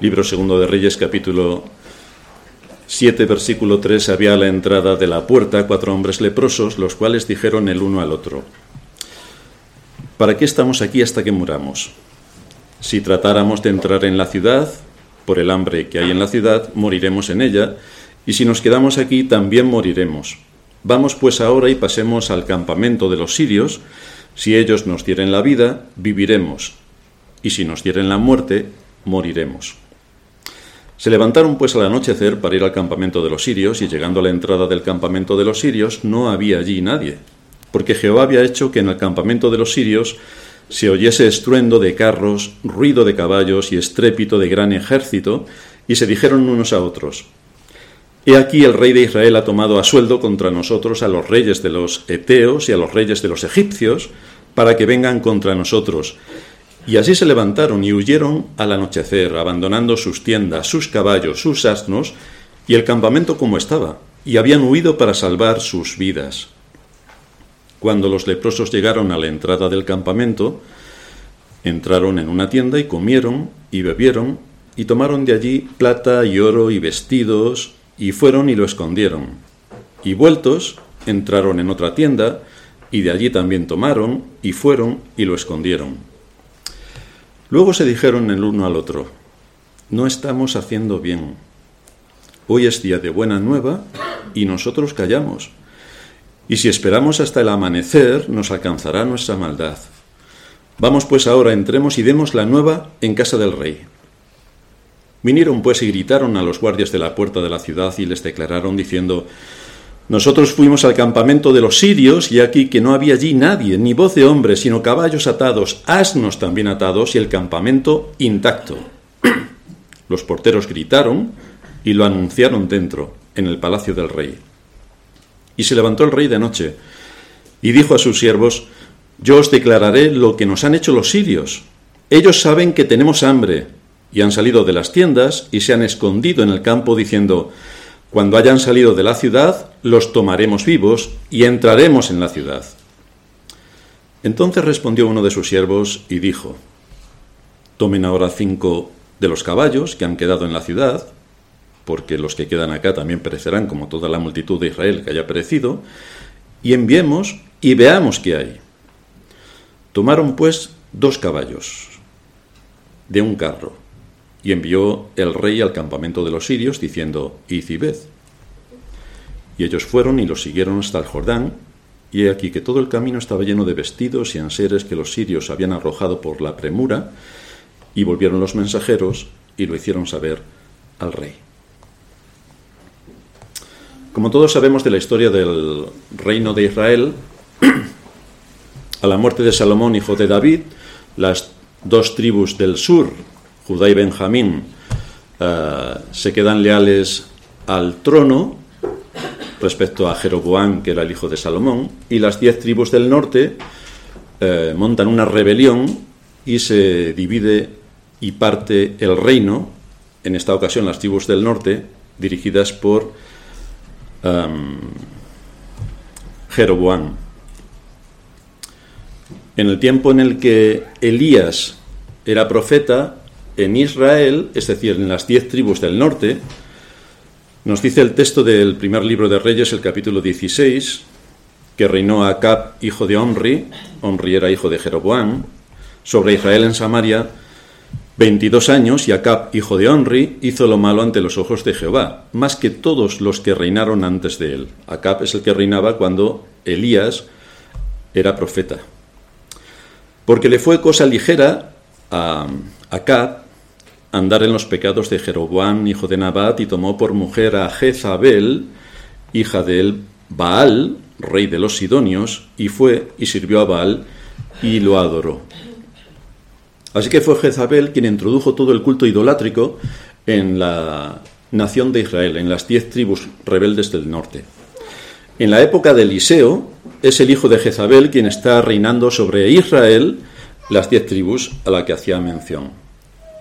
Libro segundo de Reyes, capítulo 7, versículo 3, había a la entrada de la puerta cuatro hombres leprosos, los cuales dijeron el uno al otro, ¿para qué estamos aquí hasta que muramos? Si tratáramos de entrar en la ciudad, por el hambre que hay en la ciudad, moriremos en ella, y si nos quedamos aquí, también moriremos. Vamos pues ahora y pasemos al campamento de los sirios, si ellos nos dieren la vida, viviremos, y si nos dieren la muerte, moriremos. Se levantaron pues al anochecer para ir al campamento de los sirios, y llegando a la entrada del campamento de los sirios no había allí nadie, porque Jehová había hecho que en el campamento de los sirios se oyese estruendo de carros, ruido de caballos y estrépito de gran ejército, y se dijeron unos a otros, He aquí el rey de Israel ha tomado a sueldo contra nosotros a los reyes de los Eteos y a los reyes de los egipcios, para que vengan contra nosotros, y así se levantaron y huyeron al anochecer, abandonando sus tiendas, sus caballos, sus asnos y el campamento como estaba, y habían huido para salvar sus vidas. Cuando los leprosos llegaron a la entrada del campamento, entraron en una tienda y comieron y bebieron, y tomaron de allí plata y oro y vestidos, y fueron y lo escondieron. Y vueltos, entraron en otra tienda, y de allí también tomaron, y fueron y lo escondieron. Luego se dijeron el uno al otro, no estamos haciendo bien. Hoy es día de buena nueva y nosotros callamos. Y si esperamos hasta el amanecer, nos alcanzará nuestra maldad. Vamos pues ahora, entremos y demos la nueva en casa del rey. Vinieron pues y gritaron a los guardias de la puerta de la ciudad y les declararon diciendo, nosotros fuimos al campamento de los sirios y aquí que no había allí nadie, ni voz de hombre, sino caballos atados, asnos también atados y el campamento intacto. Los porteros gritaron y lo anunciaron dentro, en el palacio del rey. Y se levantó el rey de noche y dijo a sus siervos, yo os declararé lo que nos han hecho los sirios. Ellos saben que tenemos hambre y han salido de las tiendas y se han escondido en el campo diciendo, cuando hayan salido de la ciudad, los tomaremos vivos y entraremos en la ciudad. Entonces respondió uno de sus siervos y dijo, Tomen ahora cinco de los caballos que han quedado en la ciudad, porque los que quedan acá también perecerán como toda la multitud de Israel que haya perecido, y enviemos y veamos qué hay. Tomaron pues dos caballos de un carro y envió el rey al campamento de los sirios, diciendo, Id y ellos fueron y los siguieron hasta el Jordán, y he aquí que todo el camino estaba lleno de vestidos y anseres que los sirios habían arrojado por la premura, y volvieron los mensajeros y lo hicieron saber al rey. Como todos sabemos de la historia del reino de Israel, a la muerte de Salomón, hijo de David, las dos tribus del sur, Judá y Benjamín eh, se quedan leales al trono respecto a Jeroboam, que era el hijo de Salomón, y las diez tribus del norte eh, montan una rebelión y se divide y parte el reino, en esta ocasión las tribus del norte, dirigidas por um, Jeroboam. En el tiempo en el que Elías era profeta, en Israel, es decir, en las diez tribus del norte, nos dice el texto del primer libro de Reyes, el capítulo 16, que reinó Acab, hijo de Omri, Omri era hijo de Jeroboam, sobre Israel en Samaria, 22 años, y Acab, hijo de Omri, hizo lo malo ante los ojos de Jehová, más que todos los que reinaron antes de él. Acab es el que reinaba cuando Elías era profeta. Porque le fue cosa ligera a Acab andar en los pecados de Jeroboam, hijo de Nabat, y tomó por mujer a Jezabel, hija de Baal, rey de los Sidonios, y fue y sirvió a Baal y lo adoró. Así que fue Jezabel quien introdujo todo el culto idolátrico en la nación de Israel, en las diez tribus rebeldes del norte. En la época de Eliseo, es el hijo de Jezabel quien está reinando sobre Israel, las diez tribus a la que hacía mención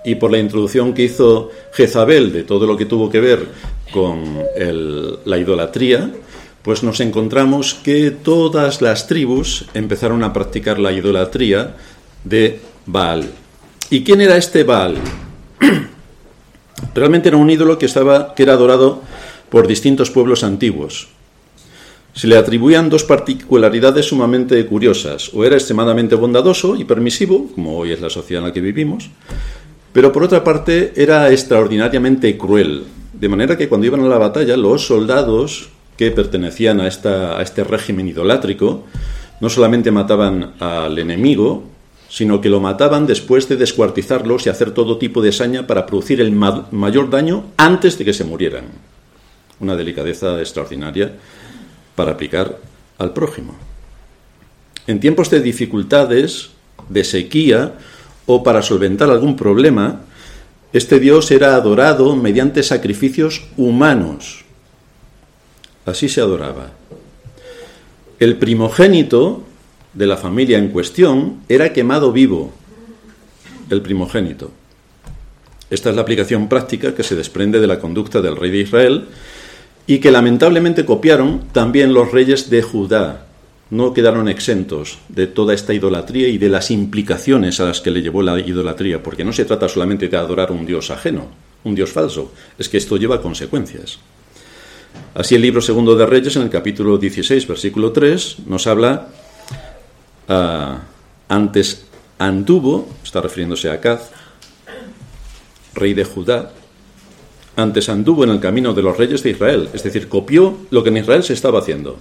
y por la introducción que hizo Jezabel de todo lo que tuvo que ver con la idolatría, pues nos encontramos que todas las tribus empezaron a practicar la idolatría de Baal. ¿Y quién era este Baal? Realmente era un ídolo que, estaba, que era adorado por distintos pueblos antiguos. Se le atribuían dos particularidades sumamente curiosas. O era extremadamente bondadoso y permisivo, como hoy es la sociedad en la que vivimos, pero por otra parte era extraordinariamente cruel. De manera que cuando iban a la batalla, los soldados que pertenecían a, esta, a este régimen idolátrico no solamente mataban al enemigo, sino que lo mataban después de descuartizarlos y hacer todo tipo de saña para producir el mayor daño antes de que se murieran. Una delicadeza extraordinaria para aplicar al prójimo. En tiempos de dificultades, de sequía o para solventar algún problema, este Dios era adorado mediante sacrificios humanos. Así se adoraba. El primogénito de la familia en cuestión era quemado vivo, el primogénito. Esta es la aplicación práctica que se desprende de la conducta del rey de Israel y que lamentablemente copiaron también los reyes de Judá. No quedaron exentos de toda esta idolatría y de las implicaciones a las que le llevó la idolatría, porque no se trata solamente de adorar un dios ajeno, un dios falso, es que esto lleva consecuencias. Así el libro segundo de Reyes, en el capítulo 16, versículo 3, nos habla Ah, antes anduvo, está refiriéndose a Acaz, rey de Judá, antes anduvo en el camino de los reyes de Israel, es decir, copió lo que en Israel se estaba haciendo.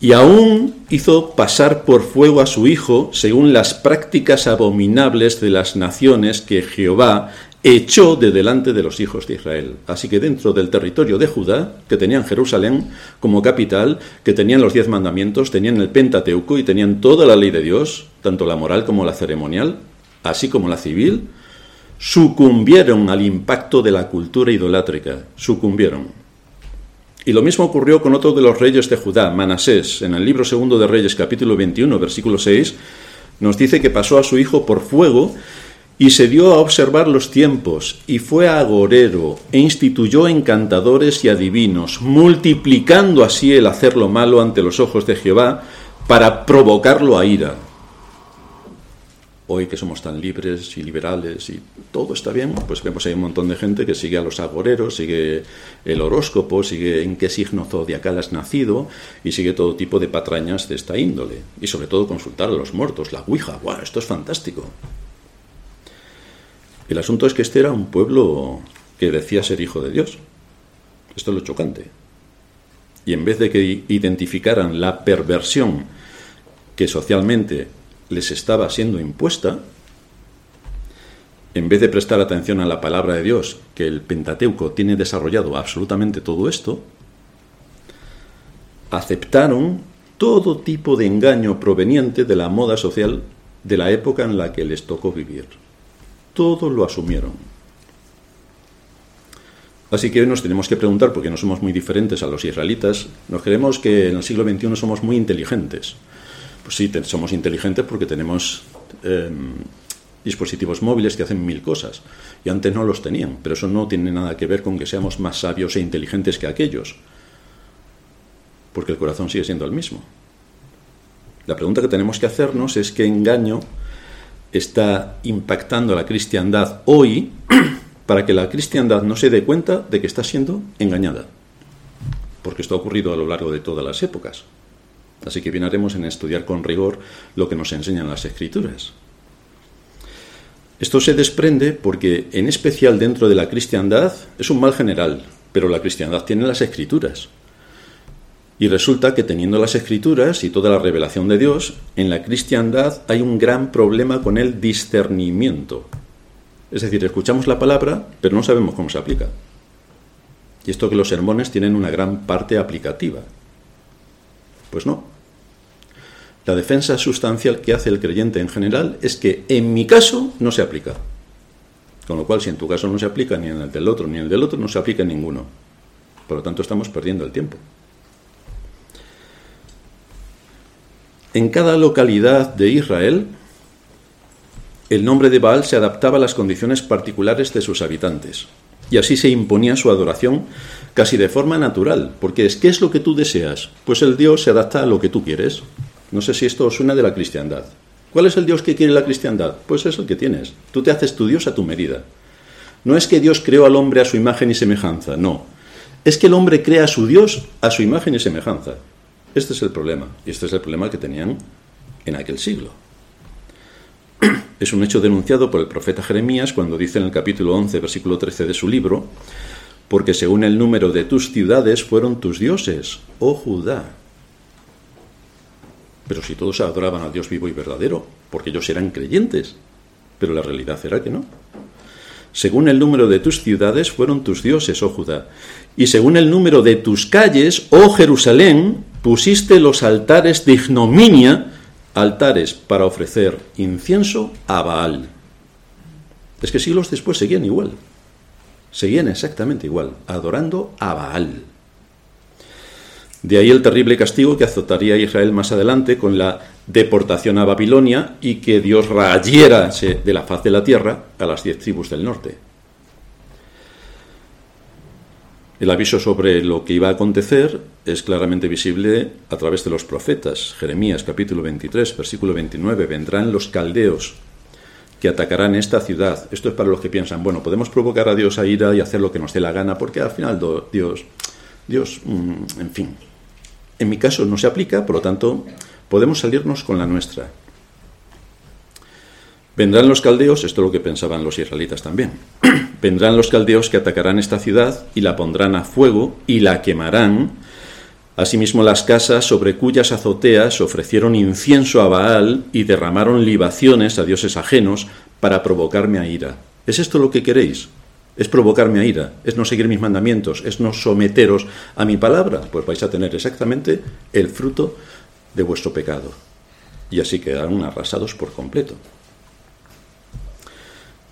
Y aún hizo pasar por fuego a su hijo según las prácticas abominables de las naciones que Jehová echó de delante de los hijos de Israel. Así que dentro del territorio de Judá, que tenían Jerusalén como capital, que tenían los diez mandamientos, tenían el Pentateuco y tenían toda la ley de Dios, tanto la moral como la ceremonial, así como la civil, sucumbieron al impacto de la cultura idolátrica, sucumbieron. Y lo mismo ocurrió con otro de los reyes de Judá, Manasés. En el libro segundo de Reyes, capítulo 21, versículo 6, nos dice que pasó a su hijo por fuego y se dio a observar los tiempos, y fue agorero, e instituyó encantadores y adivinos, multiplicando así el hacer lo malo ante los ojos de Jehová, para provocarlo a ira. Hoy que somos tan libres y liberales y todo está bien, pues vemos hay un montón de gente que sigue a los agoreros, sigue el horóscopo, sigue en qué signo zodiacal has nacido y sigue todo tipo de patrañas de esta índole. Y sobre todo consultar a los muertos, la Ouija, ¡guau! Esto es fantástico. El asunto es que este era un pueblo que decía ser hijo de Dios. Esto es lo chocante. Y en vez de que identificaran la perversión que socialmente les estaba siendo impuesta, en vez de prestar atención a la palabra de Dios, que el Pentateuco tiene desarrollado absolutamente todo esto, aceptaron todo tipo de engaño proveniente de la moda social de la época en la que les tocó vivir todo lo asumieron. Así que hoy nos tenemos que preguntar, porque no somos muy diferentes a los israelitas, nos creemos que en el siglo XXI somos muy inteligentes. Pues sí, somos inteligentes porque tenemos em, dispositivos móviles que hacen mil cosas. Y antes no los tenían, pero eso no tiene nada que ver con que seamos más sabios e inteligentes que aquellos. Porque el corazón sigue siendo el mismo. La pregunta que tenemos que hacernos es qué engaño está impactando a la cristiandad hoy para que la cristiandad no se dé cuenta de que está siendo engañada. Porque esto ha ocurrido a lo largo de todas las épocas. Así que bien haremos en estudiar con rigor lo que nos enseñan las escrituras. Esto se desprende porque, en especial dentro de la cristiandad, es un mal general, pero la cristiandad tiene las escrituras. Y resulta que teniendo las escrituras y toda la revelación de Dios, en la cristiandad hay un gran problema con el discernimiento. Es decir, escuchamos la palabra, pero no sabemos cómo se aplica. Y esto que los sermones tienen una gran parte aplicativa. Pues no. La defensa sustancial que hace el creyente en general es que en mi caso no se aplica. Con lo cual, si en tu caso no se aplica, ni en el del otro, ni en el del otro, no se aplica en ninguno. Por lo tanto, estamos perdiendo el tiempo. En cada localidad de Israel, el nombre de Baal se adaptaba a las condiciones particulares de sus habitantes. Y así se imponía su adoración casi de forma natural, porque es ¿qué es lo que tú deseas? Pues el Dios se adapta a lo que tú quieres. No sé si esto os suena de la cristiandad. ¿Cuál es el Dios que quiere la cristiandad? Pues es el que tienes. Tú te haces tu Dios a tu medida. No es que Dios creó al hombre a su imagen y semejanza, no. Es que el hombre crea a su Dios a su imagen y semejanza. Este es el problema. Y este es el problema que tenían en aquel siglo. Es un hecho denunciado por el profeta Jeremías cuando dice en el capítulo 11, versículo 13 de su libro, porque según el número de tus ciudades fueron tus dioses, oh Judá. Pero si todos adoraban al Dios vivo y verdadero, porque ellos eran creyentes, pero la realidad era que no. Según el número de tus ciudades fueron tus dioses, oh Judá, y según el número de tus calles, oh Jerusalén, pusiste los altares de ignominia altares para ofrecer incienso a Baal. Es que siglos después seguían igual. Seguían exactamente igual, adorando a Baal. De ahí el terrible castigo que azotaría a Israel más adelante con la deportación a Babilonia y que Dios rayera de la faz de la tierra a las diez tribus del norte. El aviso sobre lo que iba a acontecer es claramente visible a través de los profetas. Jeremías capítulo 23, versículo 29, vendrán los caldeos que atacarán esta ciudad. Esto es para los que piensan, bueno, podemos provocar a Dios a ira y hacer lo que nos dé la gana, porque al final Dios, Dios, mm, en fin. En mi caso no se aplica, por lo tanto, podemos salirnos con la nuestra. Vendrán los caldeos, esto es lo que pensaban los israelitas también. Vendrán los caldeos que atacarán esta ciudad y la pondrán a fuego y la quemarán. Asimismo las casas sobre cuyas azoteas ofrecieron incienso a Baal y derramaron libaciones a dioses ajenos para provocarme a ira. ¿Es esto lo que queréis? Es provocarme a ira, es no seguir mis mandamientos, es no someteros a mi palabra. Pues vais a tener exactamente el fruto de vuestro pecado. Y así quedarán arrasados por completo.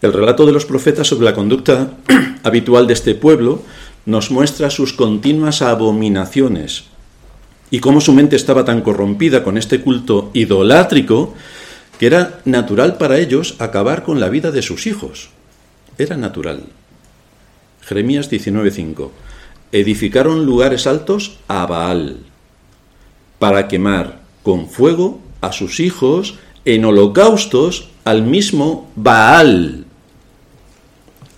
El relato de los profetas sobre la conducta habitual de este pueblo nos muestra sus continuas abominaciones y cómo su mente estaba tan corrompida con este culto idolátrico que era natural para ellos acabar con la vida de sus hijos. Era natural. Jeremías 19:5. Edificaron lugares altos a Baal para quemar con fuego a sus hijos en holocaustos al mismo Baal.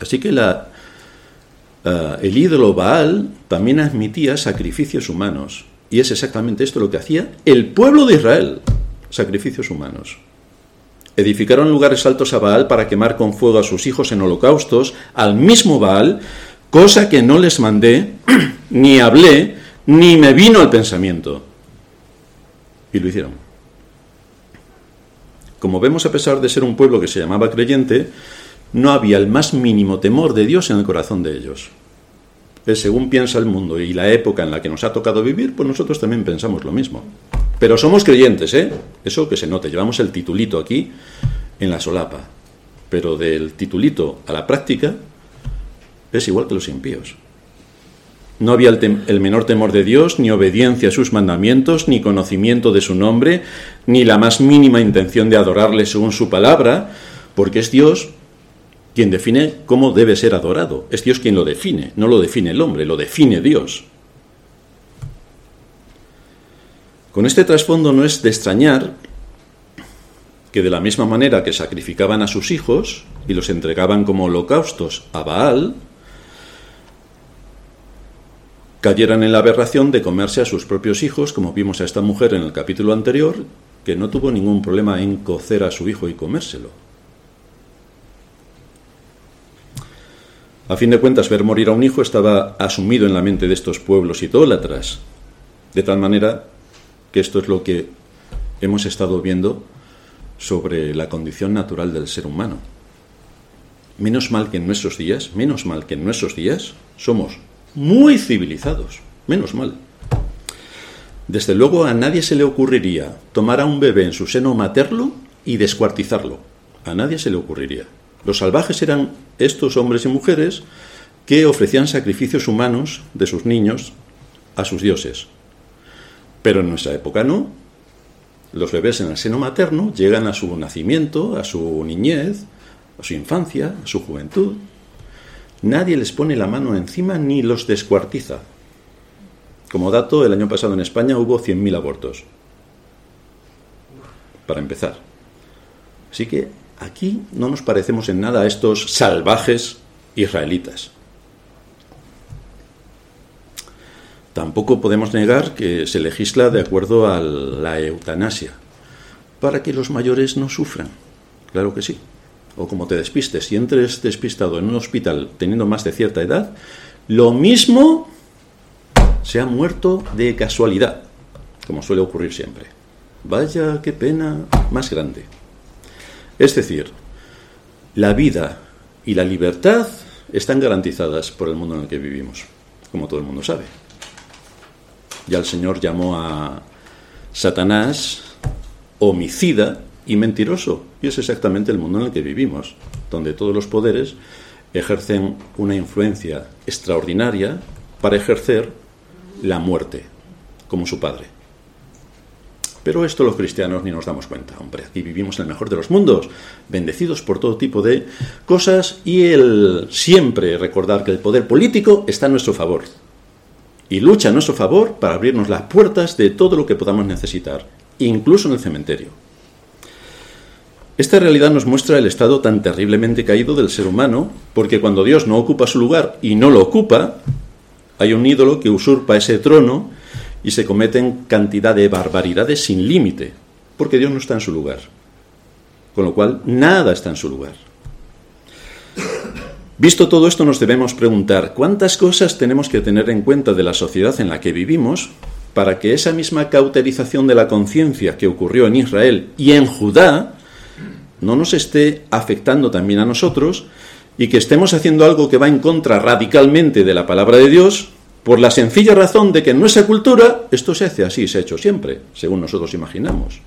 Así que la, eh, el ídolo Baal también admitía sacrificios humanos. Y es exactamente esto lo que hacía el pueblo de Israel, sacrificios humanos. Edificaron lugares altos a Baal para quemar con fuego a sus hijos en holocaustos, al mismo Baal, cosa que no les mandé, ni hablé, ni me vino al pensamiento. Y lo hicieron. Como vemos, a pesar de ser un pueblo que se llamaba creyente, no había el más mínimo temor de Dios en el corazón de ellos. según piensa el mundo y la época en la que nos ha tocado vivir, pues nosotros también pensamos lo mismo. Pero somos creyentes, ¿eh? Eso que se note, llevamos el titulito aquí en la solapa. Pero del titulito a la práctica es igual que los impíos. No había el, el, menor temor de Dios, ni obediencia a sus mandamientos, ni conocimiento de su nombre, ni la más mínima intención de adorarle según su palabra, porque es Dios quien define cómo debe ser adorado. Es Dios quien lo define, no lo define el hombre, lo define Dios. Con este trasfondo no es de extrañar que de la misma manera que sacrificaban a sus hijos y los entregaban como holocaustos a Baal, cayeran en la aberración de comerse a sus propios hijos, como vimos a esta mujer en el capítulo anterior, que no tuvo ningún problema en cocer a su hijo y comérselo. A fin de cuentas, ver morir a un hijo estaba asumido en la mente de estos pueblos idólatras, de tal manera que esto es lo que hemos estado viendo sobre la condición natural del ser humano. Menos mal que en nuestros días, menos mal que en nuestros días somos muy civilizados, menos mal. Desde luego a nadie se le ocurriría tomar a un bebé en su seno materno y descuartizarlo. A nadie se le ocurriría. Los salvajes eran estos hombres y mujeres que ofrecían sacrificios humanos de sus niños a sus dioses. Pero en nuestra época no. Los bebés en el seno materno llegan a su nacimiento, a su niñez, a su infancia, a su juventud. Nadie les pone la mano encima ni los descuartiza. Como dato, el año pasado en España hubo 100.000 abortos. Para empezar. Así que Aquí no nos parecemos en nada a estos salvajes israelitas. Tampoco podemos negar que se legisla de acuerdo a la eutanasia, para que los mayores no sufran. Claro que sí. O como te despistes, si entres despistado en un hospital teniendo más de cierta edad, lo mismo se ha muerto de casualidad, como suele ocurrir siempre. Vaya, qué pena más grande. Es decir, la vida y la libertad están garantizadas por el mundo en el que vivimos, como todo el mundo sabe. Ya el Señor llamó a Satanás homicida y mentiroso. Y es exactamente el mundo en el que vivimos, donde todos los poderes ejercen una influencia extraordinaria para ejercer la muerte, como su padre. Pero esto los cristianos ni nos damos cuenta, hombre. Aquí vivimos en el mejor de los mundos, bendecidos por todo tipo de cosas y el siempre recordar que el poder político está a nuestro favor y lucha a nuestro favor para abrirnos las puertas de todo lo que podamos necesitar, incluso en el cementerio. Esta realidad nos muestra el estado tan terriblemente caído del ser humano, porque cuando Dios no ocupa su lugar y no lo ocupa, hay un ídolo que usurpa ese trono y se cometen cantidad de barbaridades sin límite, porque Dios no está en su lugar. Con lo cual, nada está en su lugar. Visto todo esto, nos debemos preguntar cuántas cosas tenemos que tener en cuenta de la sociedad en la que vivimos para que esa misma cauterización de la conciencia que ocurrió en Israel y en Judá no nos esté afectando también a nosotros y que estemos haciendo algo que va en contra radicalmente de la palabra de Dios por la sencilla razón de que en nuestra cultura esto se hace así, se ha hecho siempre, según nosotros imaginamos.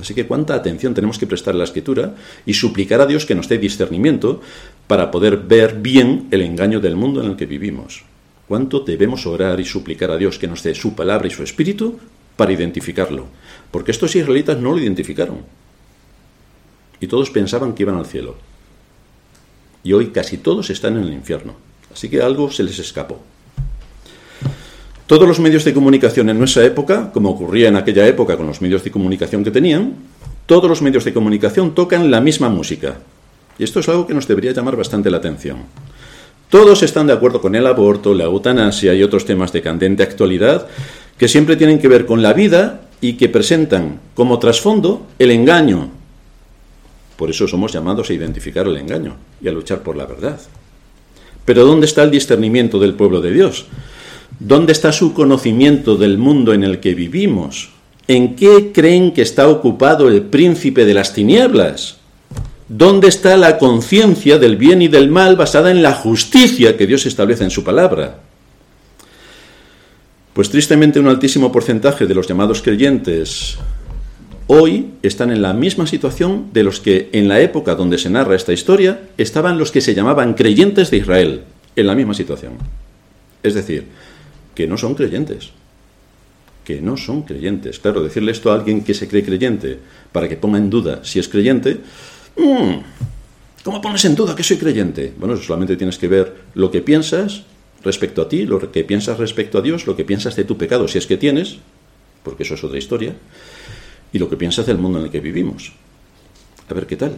Así que cuánta atención tenemos que prestar a la escritura y suplicar a Dios que nos dé discernimiento para poder ver bien el engaño del mundo en el que vivimos. Cuánto debemos orar y suplicar a Dios que nos dé su palabra y su espíritu para identificarlo. Porque estos israelitas no lo identificaron. Y todos pensaban que iban al cielo. Y hoy casi todos están en el infierno. Así que algo se les escapó. Todos los medios de comunicación en nuestra época, como ocurría en aquella época con los medios de comunicación que tenían, todos los medios de comunicación tocan la misma música. Y esto es algo que nos debería llamar bastante la atención. Todos están de acuerdo con el aborto, la eutanasia y otros temas de candente actualidad que siempre tienen que ver con la vida y que presentan como trasfondo el engaño. Por eso somos llamados a identificar el engaño y a luchar por la verdad. Pero ¿dónde está el discernimiento del pueblo de Dios? ¿Dónde está su conocimiento del mundo en el que vivimos? ¿En qué creen que está ocupado el príncipe de las tinieblas? ¿Dónde está la conciencia del bien y del mal basada en la justicia que Dios establece en su palabra? Pues tristemente un altísimo porcentaje de los llamados creyentes hoy están en la misma situación de los que en la época donde se narra esta historia estaban los que se llamaban creyentes de Israel, en la misma situación. Es decir, que no son creyentes. Que no son creyentes. Claro, decirle esto a alguien que se cree creyente para que ponga en duda si es creyente, mm, ¿cómo pones en duda que soy creyente? Bueno, solamente tienes que ver lo que piensas respecto a ti, lo que piensas respecto a Dios, lo que piensas de tu pecado, si es que tienes, porque eso es otra historia, y lo que piensas del mundo en el que vivimos. A ver qué tal.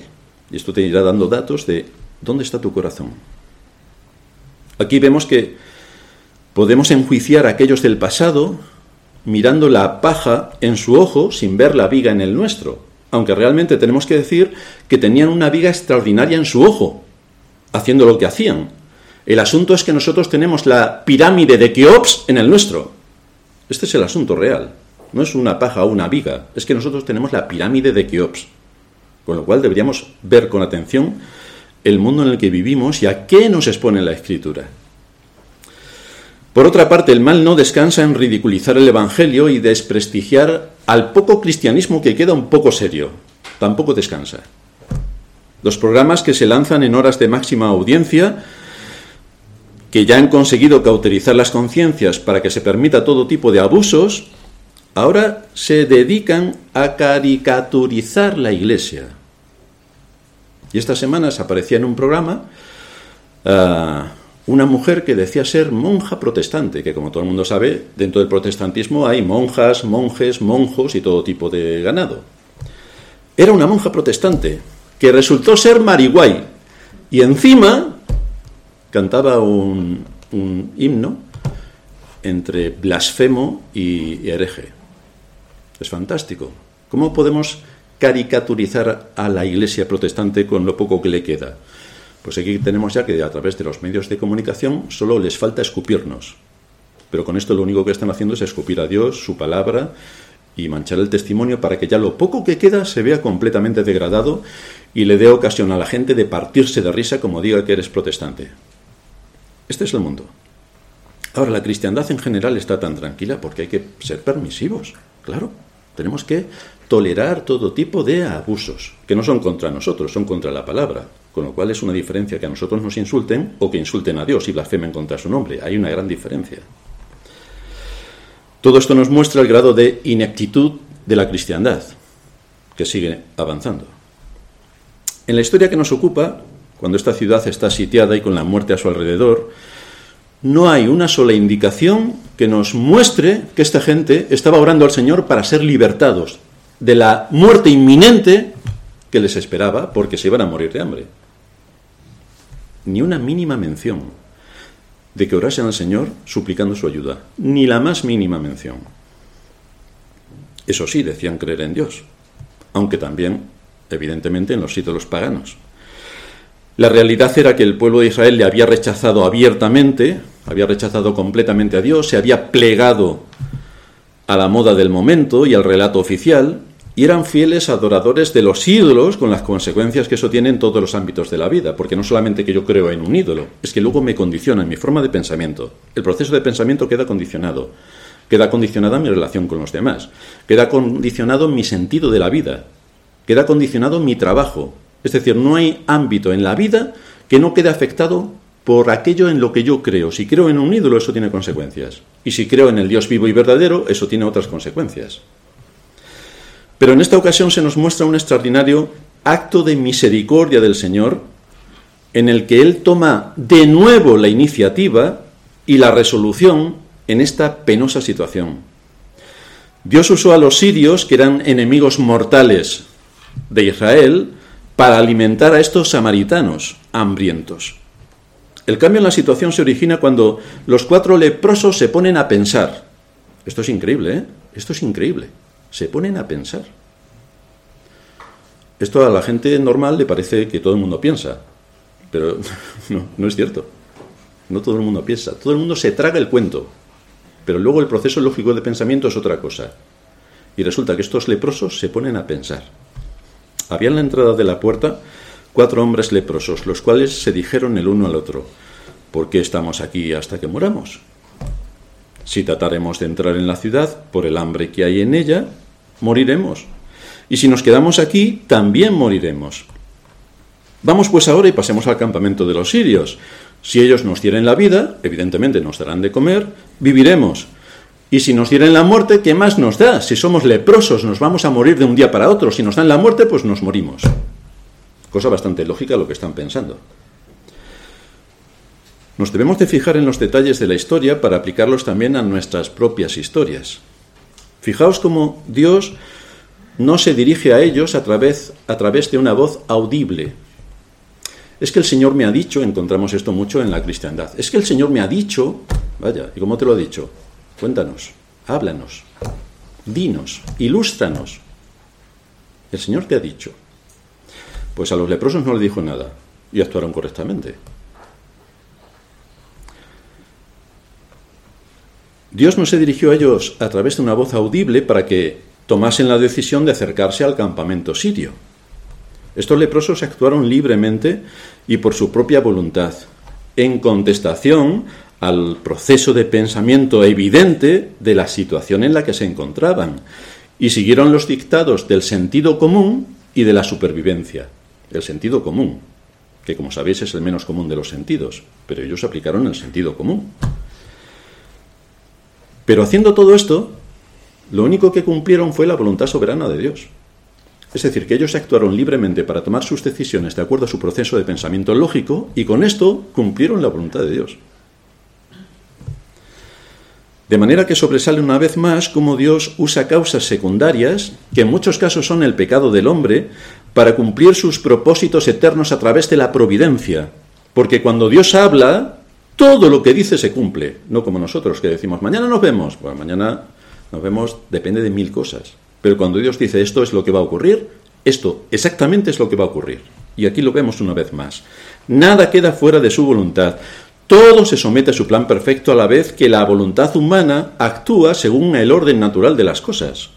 Y esto te irá dando datos de dónde está tu corazón. Aquí vemos que Podemos enjuiciar a aquellos del pasado mirando la paja en su ojo sin ver la viga en el nuestro, aunque realmente tenemos que decir que tenían una viga extraordinaria en su ojo, haciendo lo que hacían. El asunto es que nosotros tenemos la pirámide de Keops en el nuestro. Este es el asunto real. No es una paja o una viga, es que nosotros tenemos la pirámide de Keops. Con lo cual deberíamos ver con atención el mundo en el que vivimos y a qué nos expone la escritura. Por otra parte, el mal no descansa en ridiculizar el Evangelio y desprestigiar al poco cristianismo que queda un poco serio. Tampoco descansa. Los programas que se lanzan en horas de máxima audiencia, que ya han conseguido cauterizar las conciencias para que se permita todo tipo de abusos, ahora se dedican a caricaturizar la Iglesia. Y estas semanas aparecía en un programa ah, una mujer que decía ser monja protestante, que como todo el mundo sabe, dentro del protestantismo hay monjas, monjes, monjos y todo tipo de ganado. Era una monja protestante que resultó ser mariguay y encima cantaba un, himno entre blasfemo y hereje. Es fantástico. ¿Cómo podemos caricaturizar a la Iglesia protestante con lo poco que le queda? Pues aquí tenemos ya que a través de los medios de comunicación solo les falta escupirnos. Pero con esto lo único que están haciendo es escupir a Dios, su palabra y manchar el testimonio para que ya lo poco que queda se vea completamente degradado y le dé ocasión a la gente de partirse de risa como diga que eres protestante. Este es el mundo. Ahora, la cristiandad en general está tan tranquila porque hay que ser permisivos, claro. Tenemos que tolerar todo tipo de abusos, que no son contra nosotros, son contra la palabra, con lo cual es una diferencia que a nosotros nos insulten o que insulten a Dios y blasfemen contra su nombre. Hay una gran diferencia. Todo esto nos muestra el grado de ineptitud de la cristiandad, que sigue avanzando. En la historia que nos ocupa, cuando esta ciudad está sitiada y con la muerte a su alrededor, no hay una sola indicación que nos muestre que esta gente estaba orando al Señor para ser libertados de la muerte inminente que les esperaba porque se iban a morir de hambre. Ni una mínima mención de que orasen al Señor suplicando su ayuda, ni la más mínima mención. Eso sí, decían creer en Dios, aunque también, evidentemente, en los ídolos paganos. La realidad era que el pueblo de Israel le había rechazado abiertamente, había rechazado completamente a Dios, se había plegado a la moda del momento y al relato oficial, y eran fieles adoradores de los ídolos con las consecuencias que eso tiene en todos los ámbitos de la vida, porque no solamente que yo creo en un ídolo, es que luego me condiciona en mi forma de pensamiento. El proceso de pensamiento queda condicionado, queda condicionada mi relación con los demás, queda condicionado mi sentido de la vida, queda condicionado mi trabajo, es decir, no hay ámbito en la vida que no quede afectado por aquello en lo que yo creo. Si creo en un ídolo, eso tiene consecuencias. Y si creo en el Dios vivo y verdadero, eso tiene otras consecuencias. Pero en esta ocasión se nos muestra un extraordinario acto de misericordia del Señor, en el que Él toma de nuevo la iniciativa y la resolución en esta penosa situación. Dios usó a los sirios, que eran enemigos mortales de Israel, para alimentar a estos samaritanos hambrientos. El cambio en la situación se origina cuando los cuatro leprosos se ponen a pensar. Esto es increíble, ¿eh? Esto es increíble. Se ponen a pensar. Esto a la gente normal le parece que todo el mundo piensa, pero no, no es cierto. No todo el mundo piensa. Todo el mundo se traga el cuento, pero luego el proceso lógico de pensamiento es otra cosa. Y resulta que estos leprosos se ponen a pensar. Había en la entrada de la puerta cuatro hombres leprosos, los cuales se dijeron el uno al otro, ¿por qué estamos aquí hasta que moramos? Si trataremos de entrar en la ciudad por el hambre que hay en ella, moriremos. Y si nos quedamos aquí, también moriremos. Vamos pues ahora y pasemos al campamento de los sirios. Si ellos nos dieren la vida, evidentemente nos darán de comer, viviremos. Y si nos dieran la muerte, ¿qué más nos da? Si somos leprosos, nos vamos a morir de un día para otro. Si nos dan la muerte, pues nos morimos. Cosa bastante lógica lo que están pensando. Nos debemos de fijar en los detalles de la historia para aplicarlos también a nuestras propias historias. Fijaos cómo Dios no se dirige a ellos a través, a través de una voz audible. Es que el Señor me ha dicho, encontramos esto mucho en la cristiandad, es que el Señor me ha dicho, vaya, ¿y cómo te lo ha dicho? Cuéntanos, háblanos, dinos, ilústranos. El Señor te ha dicho. Pues a los leprosos no le dijo nada y actuaron correctamente. Dios no se dirigió a ellos a través de una voz audible para que tomasen la decisión de acercarse al campamento sirio. Estos leprosos actuaron libremente y por su propia voluntad, en contestación al proceso de pensamiento evidente de la situación en la que se encontraban y siguieron los dictados del sentido común y de la supervivencia. El sentido común, que como sabéis es el menos común de los sentidos, pero ellos aplicaron el sentido común. Pero haciendo todo esto, lo único que cumplieron fue la voluntad soberana de Dios. Es decir, que ellos actuaron libremente para tomar sus decisiones de acuerdo a su proceso de pensamiento lógico y con esto cumplieron la voluntad de Dios. De manera que sobresale una vez más cómo Dios usa causas secundarias, que en muchos casos son el pecado del hombre, para cumplir sus propósitos eternos a través de la providencia, Porque cuando Dios habla, todo lo que dice se cumple, no como nosotros que decimos, mañana nos vemos. Bueno, mañana nos vemos depende de mil cosas. Pero cuando Dios dice esto es lo que va a ocurrir, esto exactamente es lo que va a ocurrir. Y aquí lo vemos una vez más. Nada queda fuera de su voluntad. Todo se somete a su plan perfecto a la vez que la voluntad humana actúa según el orden natural de las cosas.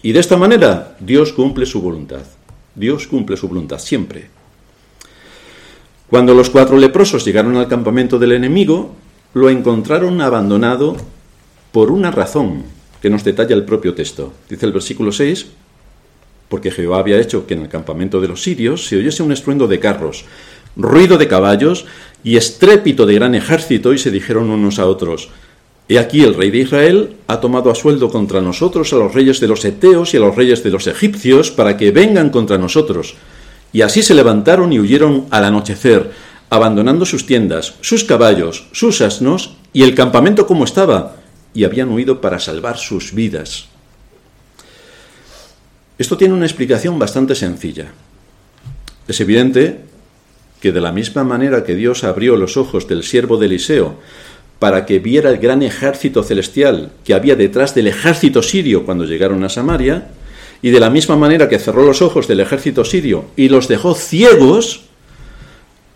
Y de esta manera Dios cumple su voluntad. Dios cumple su voluntad siempre. Cuando los cuatro leprosos llegaron al campamento del enemigo, lo encontraron abandonado por una razón que nos detalla el propio texto. Dice el versículo 6, porque Jehová había hecho que en el campamento de los sirios se oyese un estruendo de carros, ruido de caballos y estrépito de gran ejército, y se dijeron unos a otros, He aquí el rey de Israel ha tomado a sueldo contra nosotros a los reyes de los Eteos y a los reyes de los egipcios para que vengan contra nosotros. Y así se levantaron y huyeron al anochecer, abandonando sus tiendas, sus caballos, sus asnos y el campamento como estaba, y habían huido para salvar sus vidas. Esto tiene una explicación bastante sencilla. Es evidente que de la misma manera que Dios abrió los ojos del siervo de Eliseo para que viera el gran ejército celestial que había detrás del ejército sirio cuando llegaron a Samaria, y de la misma manera que cerró los ojos del ejército sirio y los dejó ciegos,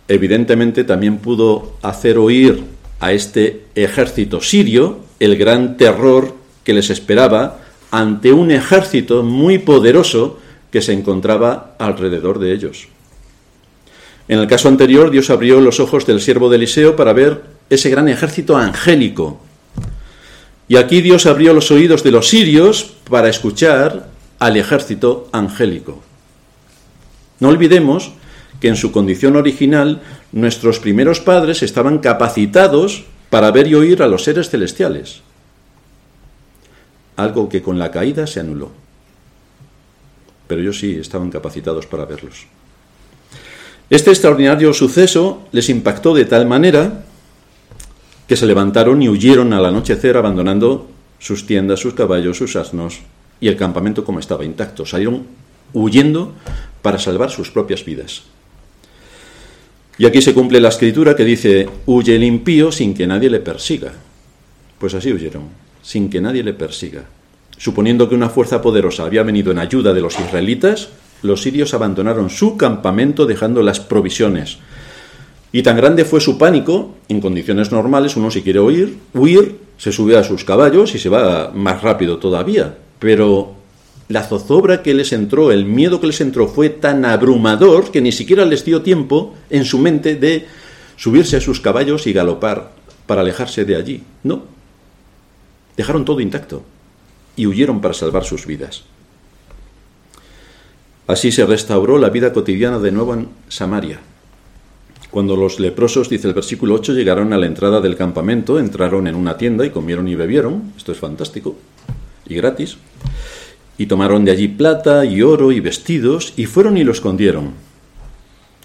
evidentemente también pudo hacer oír a este ejército sirio el gran terror que les esperaba ante un ejército muy poderoso que se encontraba alrededor de ellos. En el caso anterior, Dios abrió los ojos del siervo de Eliseo para ver ese gran ejército angélico. Y aquí Dios abrió los oídos de los sirios para escuchar al ejército angélico. No olvidemos que en su condición original nuestros primeros padres estaban capacitados para ver y oír a los seres celestiales algo que con la caída se anuló. Pero ellos sí estaban capacitados para verlos. Este extraordinario suceso les impactó de tal manera que se levantaron y huyeron al anochecer abandonando sus tiendas, sus caballos, sus asnos y el campamento como estaba intacto. Salieron huyendo para salvar sus propias vidas. Y aquí se cumple la escritura que dice, huye el impío sin que nadie le persiga. Pues así huyeron sin que nadie le persiga. Suponiendo que una fuerza poderosa había venido en ayuda de los israelitas, los sirios abandonaron su campamento dejando las provisiones. Y tan grande fue su pánico, en condiciones normales uno si quiere huir, huir, se sube a sus caballos y se va más rápido todavía. Pero la zozobra que les entró, el miedo que les entró fue tan abrumador que ni siquiera les dio tiempo en su mente de subirse a sus caballos y galopar para alejarse de allí. No, Dejaron todo intacto y huyeron para salvar sus vidas. Así se restauró la vida cotidiana de nuevo en Samaria. Cuando los leprosos, dice el versículo 8, llegaron a la entrada del campamento, entraron en una tienda y comieron y bebieron, esto es fantástico, y gratis, y tomaron de allí plata y oro y vestidos, y fueron y lo escondieron.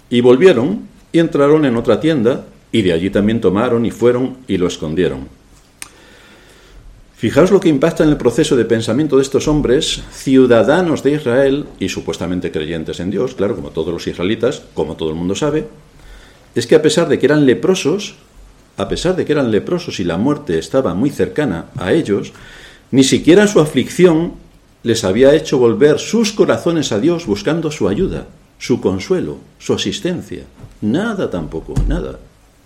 Y volvieron y entraron en otra tienda, y de allí también tomaron y fueron y lo escondieron. Fijaos lo que impacta en el proceso de pensamiento de estos hombres, ciudadanos de Israel y supuestamente creyentes en Dios, claro, como todos los israelitas, como todo el mundo sabe, es que a pesar de que eran leprosos, a pesar de que eran leprosos y la muerte estaba muy cercana a ellos, ni siquiera su aflicción les había hecho volver sus corazones a Dios buscando su ayuda, su consuelo, su asistencia. Nada tampoco, nada.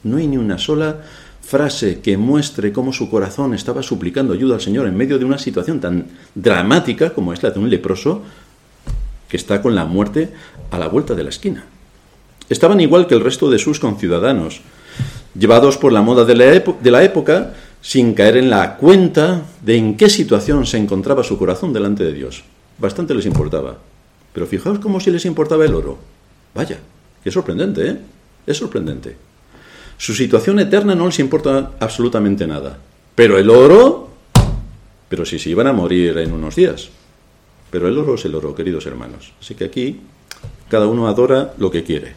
No hay ni una sola frase que muestre cómo su corazón estaba suplicando ayuda al Señor en medio de una situación tan dramática como es la de un leproso que está con la muerte a la vuelta de la esquina. Estaban igual que el resto de sus conciudadanos, llevados por la moda de la, de la época, sin caer en la cuenta de en qué situación se encontraba su corazón delante de Dios. Bastante les importaba. Pero fijaos cómo si les importaba el oro. Vaya, qué sorprendente, ¿eh? Es sorprendente. Su situación eterna no les importa absolutamente nada. Pero el oro, pero si se iban a morir en unos días. Pero el oro es el oro, queridos hermanos. Así que aquí cada uno adora lo que quiere.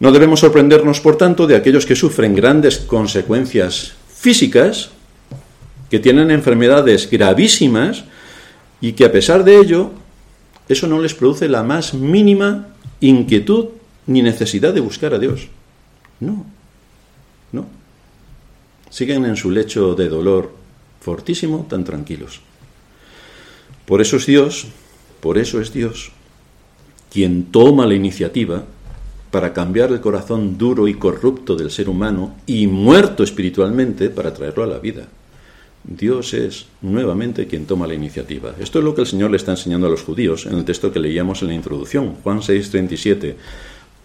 No debemos sorprendernos, por tanto, de aquellos que sufren grandes consecuencias físicas, que tienen enfermedades gravísimas y que a pesar de ello, eso no les produce la más mínima inquietud ni necesidad de buscar a Dios. No, no. Siguen en su lecho de dolor fortísimo, tan tranquilos. Por eso es Dios, por eso es Dios quien toma la iniciativa para cambiar el corazón duro y corrupto del ser humano y muerto espiritualmente para traerlo a la vida. Dios es nuevamente quien toma la iniciativa. Esto es lo que el Señor le está enseñando a los judíos en el texto que leíamos en la introducción, Juan 6:37.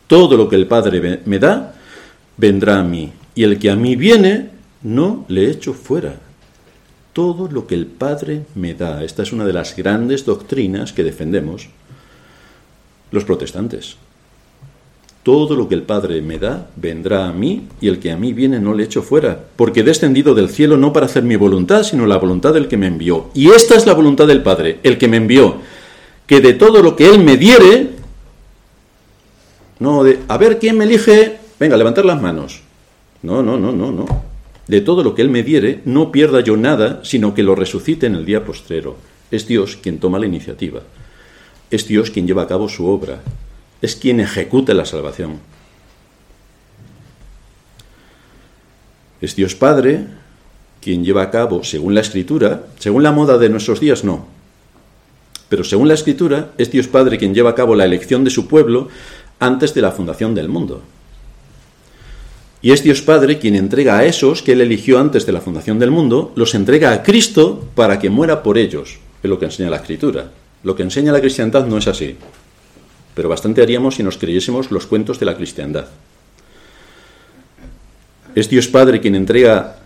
Todo lo que el Padre me da, vendrá a mí, y el que a mí viene, no le echo fuera. Todo lo que el Padre me da. Esta es una de las grandes doctrinas que defendemos los protestantes. Todo lo que el Padre me da vendrá a mí, y el que a mí viene no le echo fuera, porque he descendido del cielo no para hacer mi voluntad, sino la voluntad del que me envió. Y esta es la voluntad del Padre, el que me envió, que de todo lo que Él me diere, no de, a ver quién me elige, venga, levantar las manos. No, no, no, no, no. De todo lo que Él me diere, no pierda yo nada, sino que lo resucite en el día postrero. Es Dios quien toma la iniciativa. Es Dios quien lleva a cabo su obra es quien ejecuta la salvación. Es Dios Padre quien lleva a cabo, según la Escritura, según la moda de nuestros días, no. Pero según la Escritura, es Dios Padre quien lleva a cabo la elección de su pueblo antes de la fundación del mundo. Y es Dios Padre quien entrega a esos que Él eligió antes de la fundación del mundo, los entrega a Cristo para que muera por ellos. Es lo que enseña la Escritura. Lo que enseña la cristiandad no es así pero bastante haríamos si nos creyésemos los cuentos de la cristiandad. Es Dios Padre quien entrega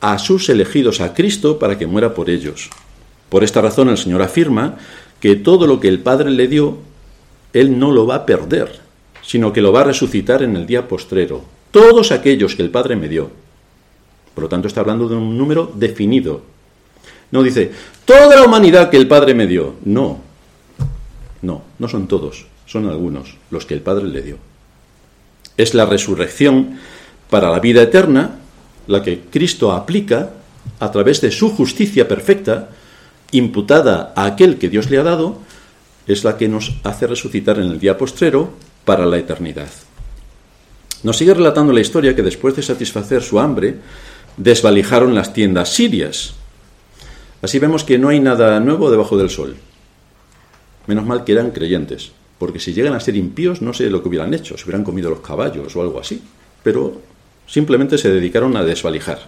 a sus elegidos a Cristo para que muera por ellos. Por esta razón el Señor afirma que todo lo que el Padre le dio, Él no lo va a perder, sino que lo va a resucitar en el día postrero. Todos aquellos que el Padre me dio. Por lo tanto está hablando de un número definido. No dice, toda la humanidad que el Padre me dio. No, no, no son todos, son algunos los que el Padre le dio. Es la resurrección para la vida eterna la que Cristo aplica a través de su justicia perfecta, imputada a aquel que Dios le ha dado, es la que nos hace resucitar en el día postrero para la eternidad. Nos sigue relatando la historia que después de satisfacer su hambre, desvalijaron las tiendas sirias. Así vemos que no hay nada nuevo debajo del sol. Menos mal que eran creyentes, porque si llegan a ser impíos no sé lo que hubieran hecho, se hubieran comido los caballos o algo así, pero simplemente se dedicaron a desvalijar.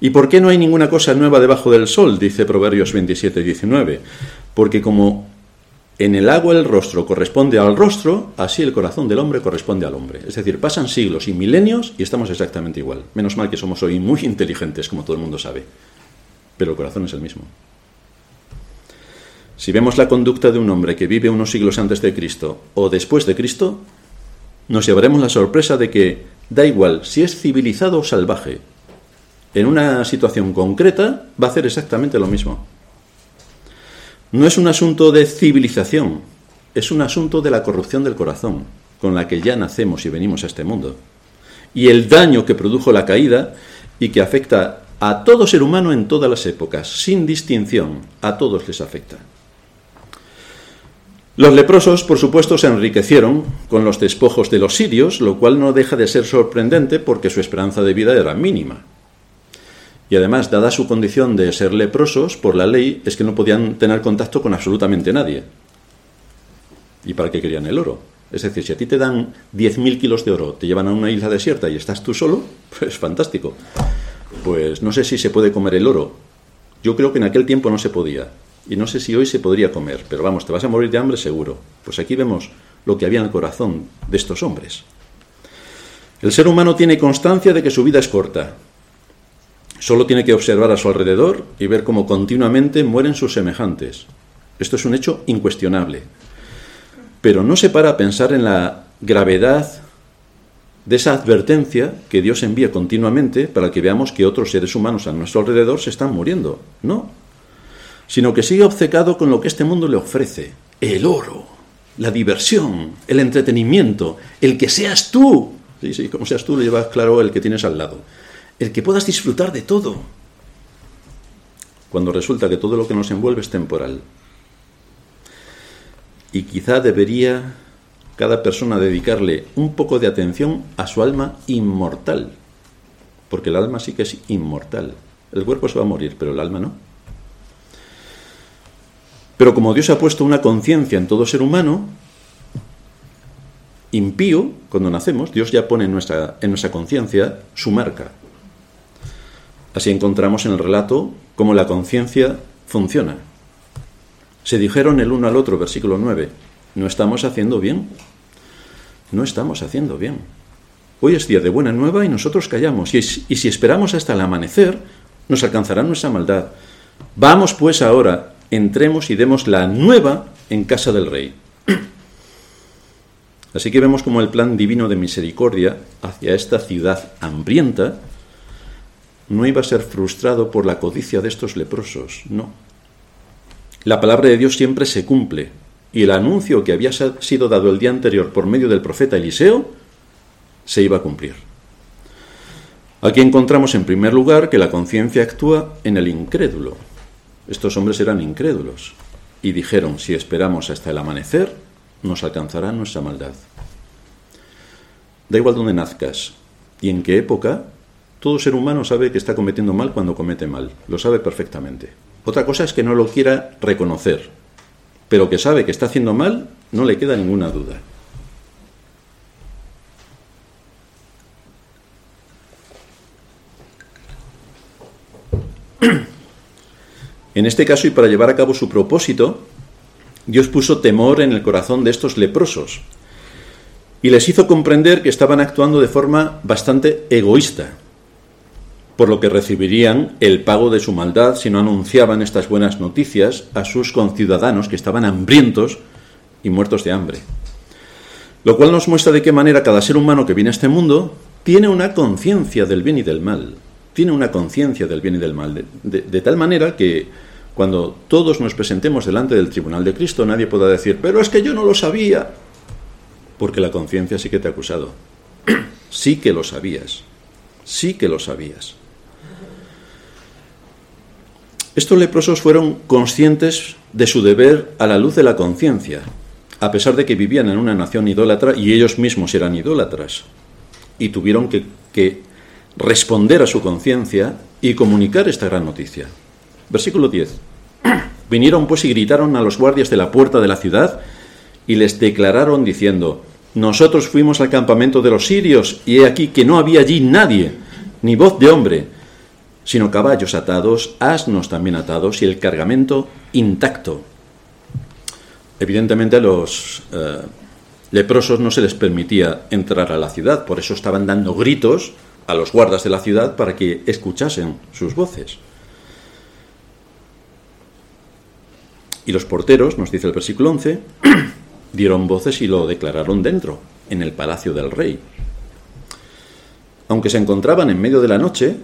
¿Y por qué no hay ninguna cosa nueva debajo del sol? dice Proverbios 27 19. Porque como en el agua el rostro corresponde al rostro, así el corazón del hombre corresponde al hombre. Es decir, pasan siglos y milenios y estamos exactamente igual. Menos mal que somos hoy muy inteligentes, como todo el mundo sabe. Pero el corazón es el mismo. Si vemos la conducta de un hombre que vive unos siglos antes de Cristo o después de Cristo, nos llevaremos la sorpresa de que da igual si es civilizado o salvaje. En una situación concreta va a hacer exactamente lo mismo. No es un asunto de civilización, es un asunto de la corrupción del corazón, con la que ya nacemos y venimos a este mundo. Y el daño que produjo la caída y que afecta a todo ser humano en todas las épocas, sin distinción, a todos les afecta. Los leprosos, por supuesto, se enriquecieron con los despojos de los sirios, lo cual no deja de ser sorprendente porque su esperanza de vida era mínima. Y además, dada su condición de ser leprosos, por la ley es que no podían tener contacto con absolutamente nadie. ¿Y para qué querían el oro? Es decir, si a ti te dan 10.000 kilos de oro, te llevan a una isla desierta y estás tú solo, pues fantástico. Pues no sé si se puede comer el oro. Yo creo que en aquel tiempo no se podía y no sé si hoy se podría comer, pero vamos, te vas a morir de hambre seguro. Pues aquí vemos lo que había en el corazón de estos hombres. El ser humano tiene constancia de que su vida es corta. Solo tiene que observar a su alrededor y ver cómo continuamente mueren sus semejantes. Esto es un hecho incuestionable. Pero no se para a pensar en la gravedad de esa advertencia que Dios envía continuamente para que veamos que otros seres humanos a nuestro alrededor se están muriendo. No, sino que sigue obcecado con lo que este mundo le ofrece, el oro, la diversión, el entretenimiento, el que seas tú. Sí, sí, como seas tú, le llevas claro el que tienes al lado. El que puedas disfrutar de todo. Cuando resulta que todo lo que nos envuelve es temporal. Y quizá debería cada persona dedicarle un poco de atención a su alma inmortal, porque el alma sí que es inmortal. El cuerpo se va a morir, pero el alma no. Pero como Dios ha puesto una conciencia en todo ser humano, impío, cuando nacemos, Dios ya pone en nuestra, en nuestra conciencia su marca. Así encontramos en el relato cómo la conciencia funciona. Se dijeron el uno al otro, versículo 9, no estamos haciendo bien, no estamos haciendo bien. Hoy es día de buena nueva y nosotros callamos, y, y si esperamos hasta el amanecer, nos alcanzará nuestra maldad. Vamos pues ahora, entremos y demos la nueva en casa del rey. Así que vemos como el plan divino de misericordia hacia esta ciudad hambrienta no iba a ser frustrado por la codicia de estos leprosos, no. La palabra de Dios siempre se cumple, y el anuncio que había sido dado el día anterior por medio del profeta Eliseo se iba a cumplir. Aquí encontramos en primer lugar que la conciencia actúa en el incrédulo. Estos hombres eran incrédulos y dijeron, si esperamos hasta el amanecer, nos alcanzará nuestra maldad. Da igual dónde nazcas y en qué época, todo ser humano sabe que está cometiendo mal cuando comete mal, lo sabe perfectamente. Otra cosa es que no lo quiera reconocer, pero que sabe que está haciendo mal, no le queda ninguna duda. En este caso, y para llevar a cabo su propósito, Dios puso temor en el corazón de estos leprosos y les hizo comprender que estaban actuando de forma bastante egoísta, por lo que recibirían el pago de su maldad si no anunciaban estas buenas noticias a sus conciudadanos que estaban hambrientos y muertos de hambre. Lo cual nos muestra de qué manera cada ser humano que viene a este mundo tiene una conciencia del bien y del mal. Tiene una conciencia del bien y del mal. De, tal manera que cuando todos nos presentemos delante del tribunal de Cristo, nadie pueda decir, pero es que yo no lo sabía. Porque la conciencia sí que te ha acusado. sí que lo sabías. Sí que lo sabías. Estos leprosos fueron conscientes de su deber a la luz de la conciencia, a pesar de que vivían en una nación idólatra y ellos mismos eran idólatras, y tuvieron que, responder a su conciencia y comunicar esta gran noticia. Versículo 10. Vinieron pues y gritaron a los guardias de la puerta de la ciudad y les declararon diciendo, nosotros fuimos al campamento de los sirios y he aquí que no había allí nadie, ni voz de hombre, sino caballos atados, asnos también atados y el cargamento intacto. Evidentemente a los eh, leprosos no se les permitía entrar a la ciudad, por eso estaban dando gritos a los guardas de la ciudad para que escuchasen sus voces. Y los porteros, nos dice el versículo 11, dieron voces y lo declararon dentro, en el palacio del rey. Aunque se encontraban en medio de la noche,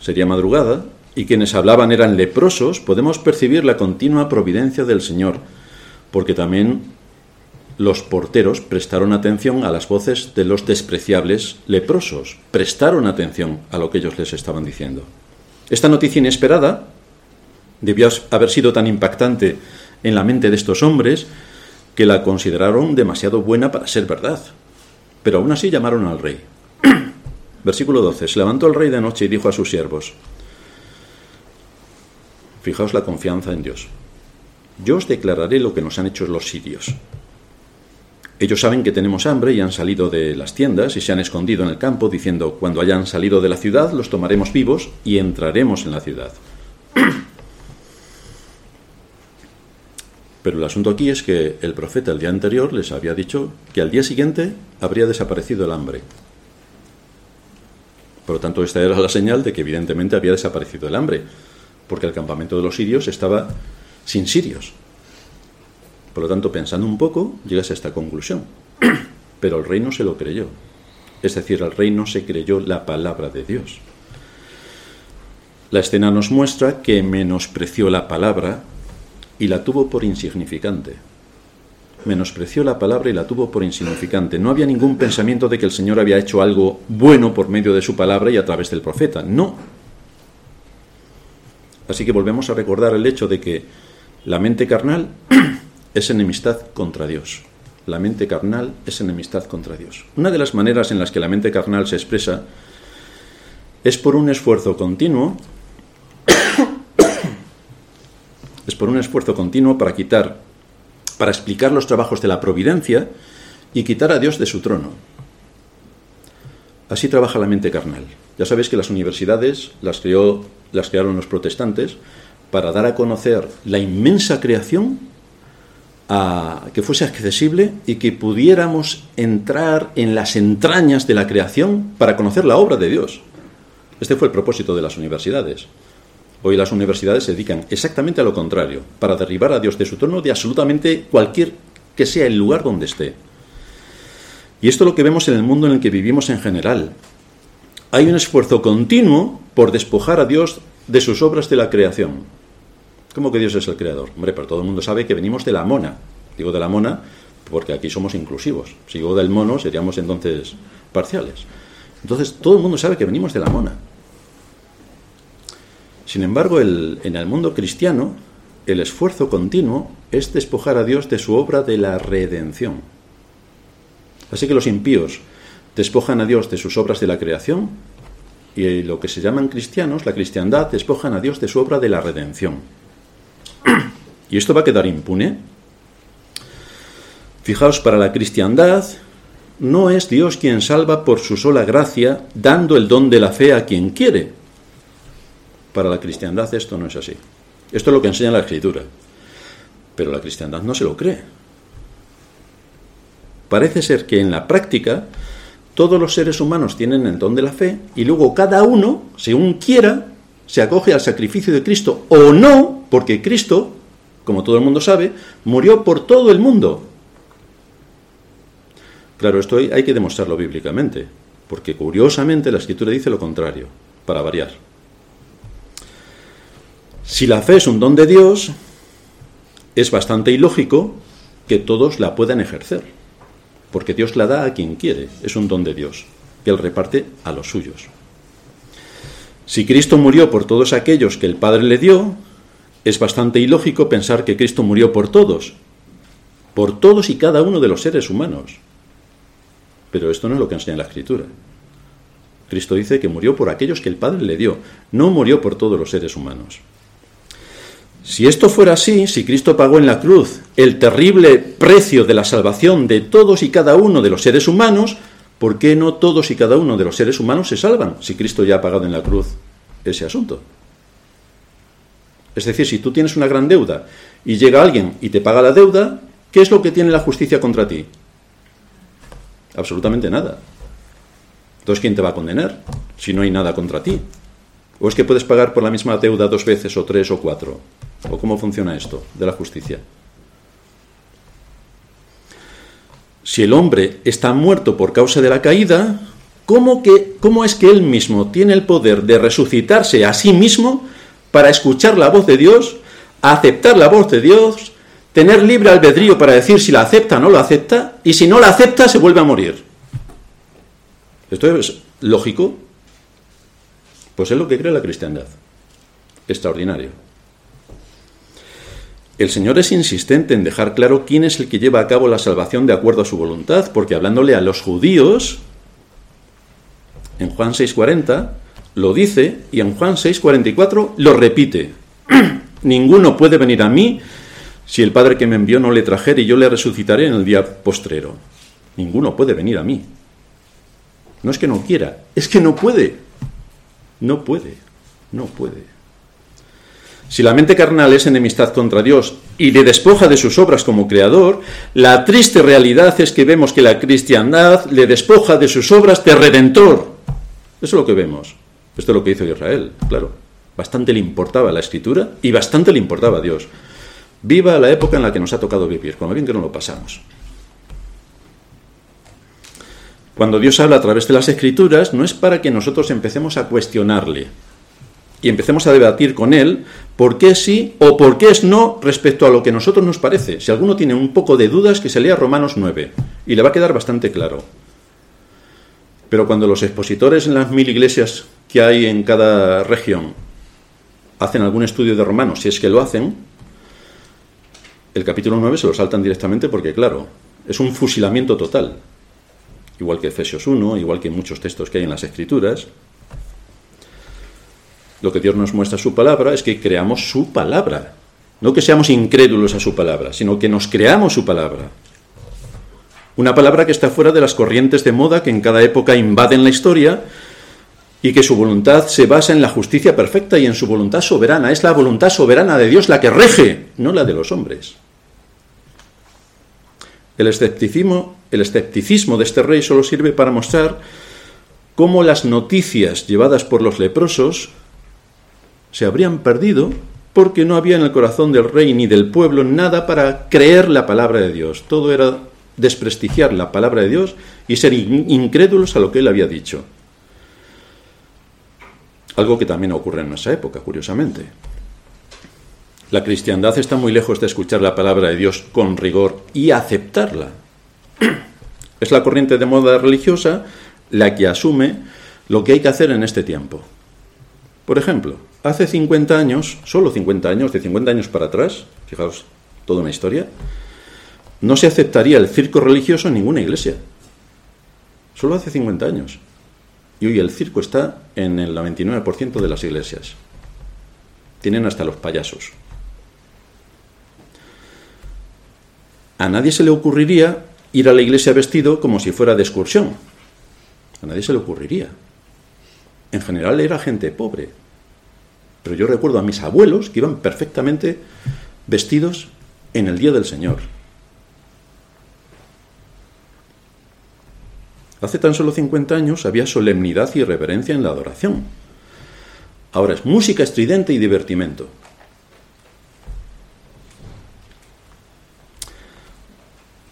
sería madrugada, y quienes hablaban eran leprosos, podemos percibir la continua providencia del Señor, porque también los porteros prestaron atención a las voces de los despreciables leprosos, prestaron atención a lo que ellos les estaban diciendo. Esta noticia inesperada debió haber sido tan impactante en la mente de estos hombres que la consideraron demasiado buena para ser verdad. Pero aún así llamaron al rey. Versículo 12. Se levantó el rey de noche y dijo a sus siervos, fijaos la confianza en Dios, yo os declararé lo que nos han hecho los sirios. Ellos saben que tenemos hambre y han salido de las tiendas y se han escondido en el campo diciendo, cuando hayan salido de la ciudad los tomaremos vivos y entraremos en la ciudad. Pero el asunto aquí es que el profeta el día anterior les había dicho que al día siguiente habría desaparecido el hambre. Por lo tanto, esta era la señal de que evidentemente había desaparecido el hambre, porque el campamento de los sirios estaba sin sirios. Por lo tanto, pensando un poco, llegas a esta conclusión. Pero el rey no se lo creyó. Es decir, el rey no se creyó la palabra de Dios. La escena nos muestra que menospreció la palabra y la tuvo por insignificante menospreció la palabra y la tuvo por insignificante. No había ningún pensamiento de que el Señor había hecho algo bueno por medio de su palabra y a través del profeta. No. Así que volvemos a recordar el hecho de que la mente carnal es enemistad contra Dios. la mente carnal es enemistad contra Dios. Una de las maneras en las que la mente carnal se expresa es por un esfuerzo continuo, es por un esfuerzo continuo para quitar, para explicar los trabajos de la providencia y quitar a Dios de su trono. Así trabaja la mente carnal. Ya sabéis que las universidades las, las crearon los protestantes para dar a conocer la inmensa creación a, que fuese accesible y que pudiéramos entrar en las entrañas de la creación para conocer la obra de Dios. Este fue el propósito de las universidades. Hoy las universidades se dedican exactamente a lo contrario, para derribar a Dios de su trono de absolutamente cualquier que sea el lugar donde esté. Y esto es lo que vemos en el mundo en el que vivimos en general. Hay un esfuerzo continuo por despojar a Dios de sus obras de la creación. ¿Cómo que Dios es el creador? Hombre, pero todo el mundo sabe que venimos de la mona. Digo de la mona porque aquí somos inclusivos. Si digo del mono, seríamos entonces parciales. Entonces, todo el mundo sabe que venimos de la mona. Sin embargo, en el mundo cristiano, el esfuerzo continuo es despojar a Dios de su obra de la redención. Así que los impíos despojan a Dios de sus obras de la creación y lo que se llaman cristianos, la cristiandad, despojan a Dios de su obra de la redención. ¿Y esto va a quedar impune? Fijaos, para la cristiandad no es Dios quien salva por su sola gracia, dando el don de la fe a quien quiere. Para la cristiandad esto no es así. Esto es lo que enseña la escritura. Pero la cristiandad no se lo cree. Parece ser que en la práctica todos los seres humanos tienen el don de la fe y luego cada uno, según quiera, se acoge al sacrificio de Cristo o no, porque Cristo, como todo el mundo sabe, murió por todo el mundo. Claro, esto hay que demostrarlo bíblicamente, porque curiosamente la escritura dice lo contrario, para variar. Si la fe es un don de Dios, es bastante ilógico que todos la puedan ejercer porque Dios la da a quien quiere, es un don de Dios, que Él reparte a los suyos. Si Cristo murió por todos aquellos que el Padre le dio, es bastante ilógico pensar que Cristo murió por todos, por todos y cada uno de los seres humanos. Pero esto no es lo que enseña la Escritura. Cristo dice que murió por aquellos que el Padre le dio, no murió por todos los seres humanos. Si esto fuera así, si Cristo pagó en la cruz el terrible precio de la salvación de todos y cada uno de los seres humanos, ¿por qué no todos y cada uno de los seres humanos se salvan si Cristo ya ha pagado en la cruz ese asunto? Es decir, si tú tienes una gran deuda y llega alguien y te paga la deuda, ¿qué es lo que tiene la justicia contra ti? Absolutamente nada. Entonces, ¿quién te va a condenar si no hay nada contra ti? ¿O es que puedes pagar por la misma deuda dos veces o tres o cuatro? ¿O cómo funciona esto de la justicia? Si el hombre está muerto por causa de la caída, ¿cómo, que, ¿cómo es que él mismo tiene el poder de resucitarse a sí mismo para escuchar la voz de Dios, aceptar la voz de Dios, tener libre albedrío para decir si la acepta o no la acepta, y si no la acepta se vuelve a morir? ¿Esto es lógico? Pues es lo que cree la cristiandad. Extraordinario. El Señor es insistente en dejar claro quién es el que lleva a cabo la salvación de acuerdo a su voluntad, porque hablándole a los judíos, en Juan 6:40, lo dice y en Juan 6:44 lo repite. Ninguno puede venir a mí si el Padre que me envió no le trajera y yo le resucitaré en el día postrero. Ninguno puede venir a mí. No es que no quiera, es que no puede. No puede, no puede. Si la mente carnal es enemistad contra Dios y le despoja de sus obras como creador, la triste realidad es que vemos que la cristiandad le despoja de sus obras de redentor. Eso es lo que vemos. Esto es lo que hizo Israel, claro. Bastante le importaba la escritura y bastante le importaba a Dios. Viva la época en la que nos ha tocado vivir, como bien que no lo pasamos. Cuando Dios habla a través de las escrituras, no es para que nosotros empecemos a cuestionarle, y empecemos a debatir con él por qué sí o por qué es no respecto a lo que a nosotros nos parece. Si alguno tiene un poco de dudas, que se lea Romanos 9 y le va a quedar bastante claro. Pero cuando los expositores en las mil iglesias que hay en cada región hacen algún estudio de Romanos, si es que lo hacen, el capítulo 9 se lo saltan directamente porque, claro, es un fusilamiento total, igual que Efesios 1, igual que muchos textos que hay en las Escrituras. Lo que Dios nos muestra su palabra es que creamos su palabra, no que seamos incrédulos a su palabra, sino que nos creamos su palabra. Una palabra que está fuera de las corrientes de moda que en cada época invaden la historia y que su voluntad se basa en la justicia perfecta y en su voluntad soberana. Es la voluntad soberana de Dios la que rege, no la de los hombres. El escepticismo, el escepticismo de este rey solo sirve para mostrar cómo las noticias llevadas por los leprosos se habrían perdido porque no había en el corazón del rey ni del pueblo nada para creer la palabra de Dios. Todo era desprestigiar la palabra de Dios y ser incrédulos a lo que él había dicho. Algo que también ocurre en nuestra época, curiosamente. La cristiandad está muy lejos de escuchar la palabra de Dios con rigor y aceptarla. Es la corriente de moda religiosa la que asume lo que hay que hacer en este tiempo. Por ejemplo, hace 50 años, solo 50 años, de 50 años para atrás, fijaos, toda una historia, no se aceptaría el circo religioso en ninguna iglesia. Solo hace 50 años. Y hoy el circo está en el 99% de las iglesias. Tienen hasta los payasos. A nadie se le ocurriría ir a la iglesia vestido como si fuera de excursión. A nadie se le ocurriría. En general era gente pobre. Pero yo recuerdo a mis abuelos que iban perfectamente vestidos en el día del Señor. Hace tan solo 50 años había solemnidad y reverencia en la adoración. Ahora es música estridente y divertimento.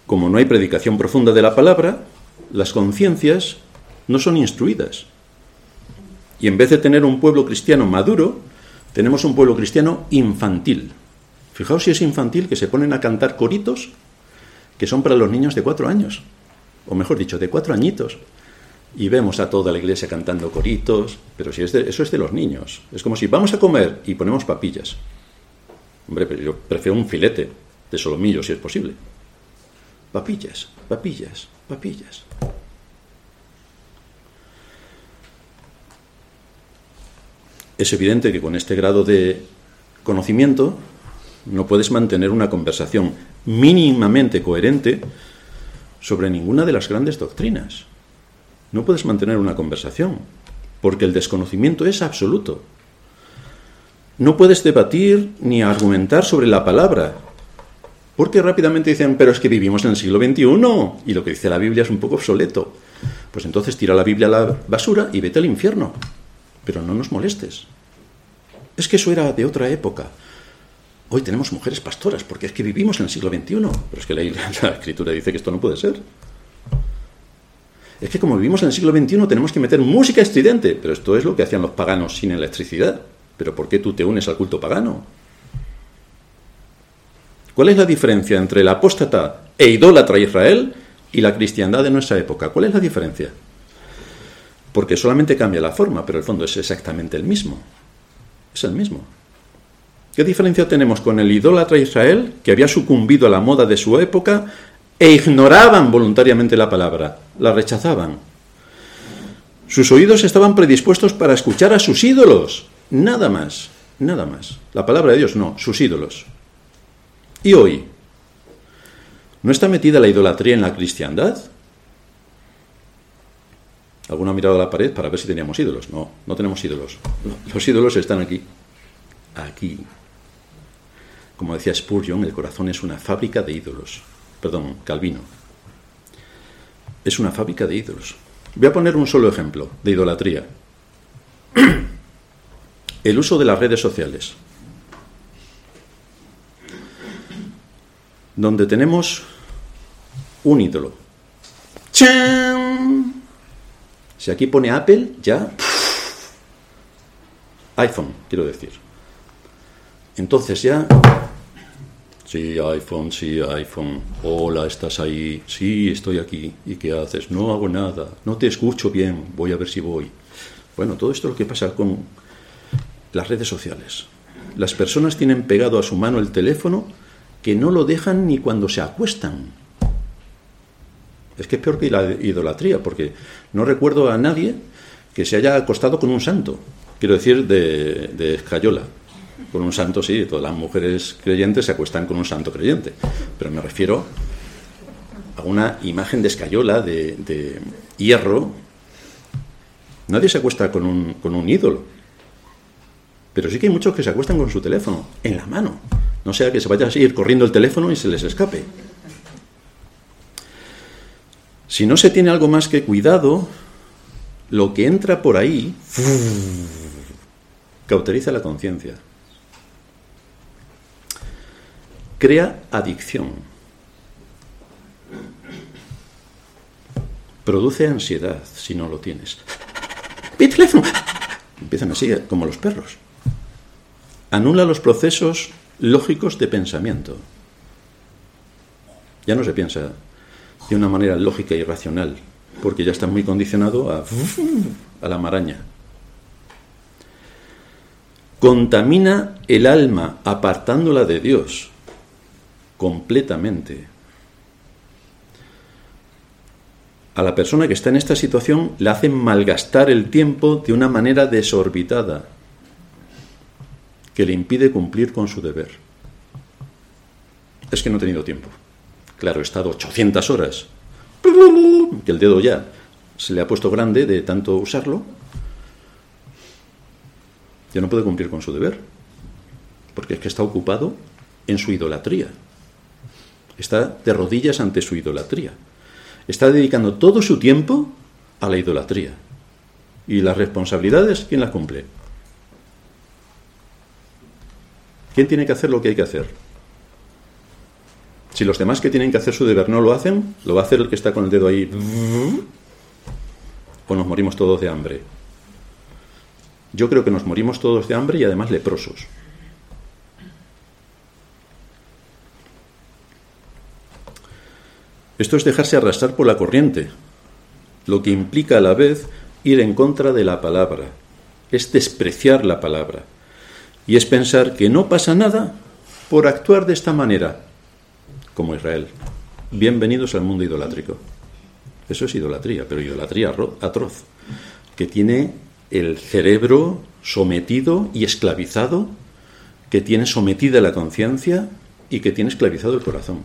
Como no hay predicación profunda de la palabra, las conciencias no son instruidas. Y en vez de tener un pueblo cristiano maduro, tenemos un pueblo cristiano infantil. Fijaos si es infantil que se ponen a cantar coritos que son para los niños de cuatro años o mejor dicho, de cuatro añitos. Y vemos a toda la iglesia cantando coritos, pero si es eso es de los niños. Es como si vamos a comer y ponemos papillas. Hombre, pero yo prefiero un filete de solomillo si es posible. Papillas, papillas, papillas. Es evidente que con este grado de conocimiento no puedes mantener una conversación mínimamente coherente sobre ninguna de las grandes doctrinas. No puedes mantener una conversación, porque el desconocimiento es absoluto. No puedes debatir ni argumentar sobre la palabra, porque rápidamente dicen, pero es que vivimos en el siglo XXI y lo que dice la Biblia es un poco obsoleto. Pues entonces tira la Biblia a la basura y vete al infierno. Pero no nos molestes. Es que eso era de otra época. Hoy tenemos mujeres pastoras, porque es que vivimos en el siglo XXI. Pero es que la, la, escritura dice que esto no puede ser. Es que como vivimos en el siglo XXI tenemos que meter música estridente. Pero esto es lo que hacían los paganos sin electricidad. ¿Pero por qué tú te unes al culto pagano? ¿Cuál es la diferencia entre el apóstata e idólatra Israel y la cristiandad de nuestra época? ¿Cuál es la diferencia? Porque solamente cambia la forma, pero el fondo es exactamente el mismo. Es el mismo. ¿Qué diferencia tenemos con el idólatra Israel, que había sucumbido a la moda de su época e ignoraban voluntariamente la palabra, la rechazaban? Sus oídos estaban predispuestos para escuchar a sus ídolos, nada más, nada más. La palabra de Dios no, sus ídolos. ¿Y hoy? ¿No está metida la idolatría en la cristiandad? ¿Alguno ha mirado a la pared para ver si teníamos ídolos? No, no tenemos ídolos. Los ídolos están aquí. Aquí. Como decía Spurgeon, el corazón es una fábrica de ídolos. Perdón, Calvino. Es una fábrica de ídolos. Voy a poner un solo ejemplo de idolatría. El uso de las redes sociales. Donde tenemos un ídolo. ¡Chan! Si aquí pone Apple, ya. iPhone, quiero decir. Entonces ya Sí, iPhone, sí, iPhone. Hola, ¿estás ahí? Sí, estoy aquí. ¿Y qué haces? No hago nada. No te escucho bien. Voy a ver si voy. Bueno, todo esto es lo que pasa con las redes sociales. Las personas tienen pegado a su mano el teléfono que no lo dejan ni cuando se acuestan. Es que es peor que la idolatría, porque no recuerdo a nadie que se haya acostado con un santo. Quiero decir, de, de escayola. Con un santo, sí, todas las mujeres creyentes se acuestan con un santo creyente. Pero me refiero a una imagen de escayola, de, de hierro. Nadie se acuesta con un, con un ídolo. Pero sí que hay muchos que se acuestan con su teléfono, en la mano. No sea que se vaya a ir corriendo el teléfono y se les escape. Si no se tiene algo más que cuidado, lo que entra por ahí cauteriza la conciencia. Crea adicción. Produce ansiedad si no lo tienes. ¡Mi! Empiezan así, como los perros. Anula los procesos lógicos de pensamiento. Ya no se piensa de una manera lógica y racional, porque ya está muy condicionado a, a la maraña. Contamina el alma apartándola de Dios completamente. A la persona que está en esta situación le hacen malgastar el tiempo de una manera desorbitada que le impide cumplir con su deber. Es que no he tenido tiempo. Claro, he estado 800 horas. Que el dedo ya se le ha puesto grande de tanto usarlo. Ya no puede cumplir con su deber. Porque es que está ocupado en su idolatría. Está de rodillas ante su idolatría. Está dedicando todo su tiempo a la idolatría. ¿Y las responsabilidades quién las cumple? ¿Quién tiene que hacer lo que hay que hacer? Si los demás que tienen que hacer su deber no lo hacen, lo va a hacer el que está con el dedo ahí. O nos morimos todos de hambre. Yo creo que nos morimos todos de hambre y además leprosos. Esto es dejarse arrastrar por la corriente, lo que implica a la vez ir en contra de la palabra, es despreciar la palabra, y es pensar que no pasa nada por actuar de esta manera, como Israel. Bienvenidos al mundo idolátrico. Eso es idolatría, pero idolatría atroz, que tiene el cerebro sometido y esclavizado, que tiene sometida la conciencia y que tiene esclavizado el corazón.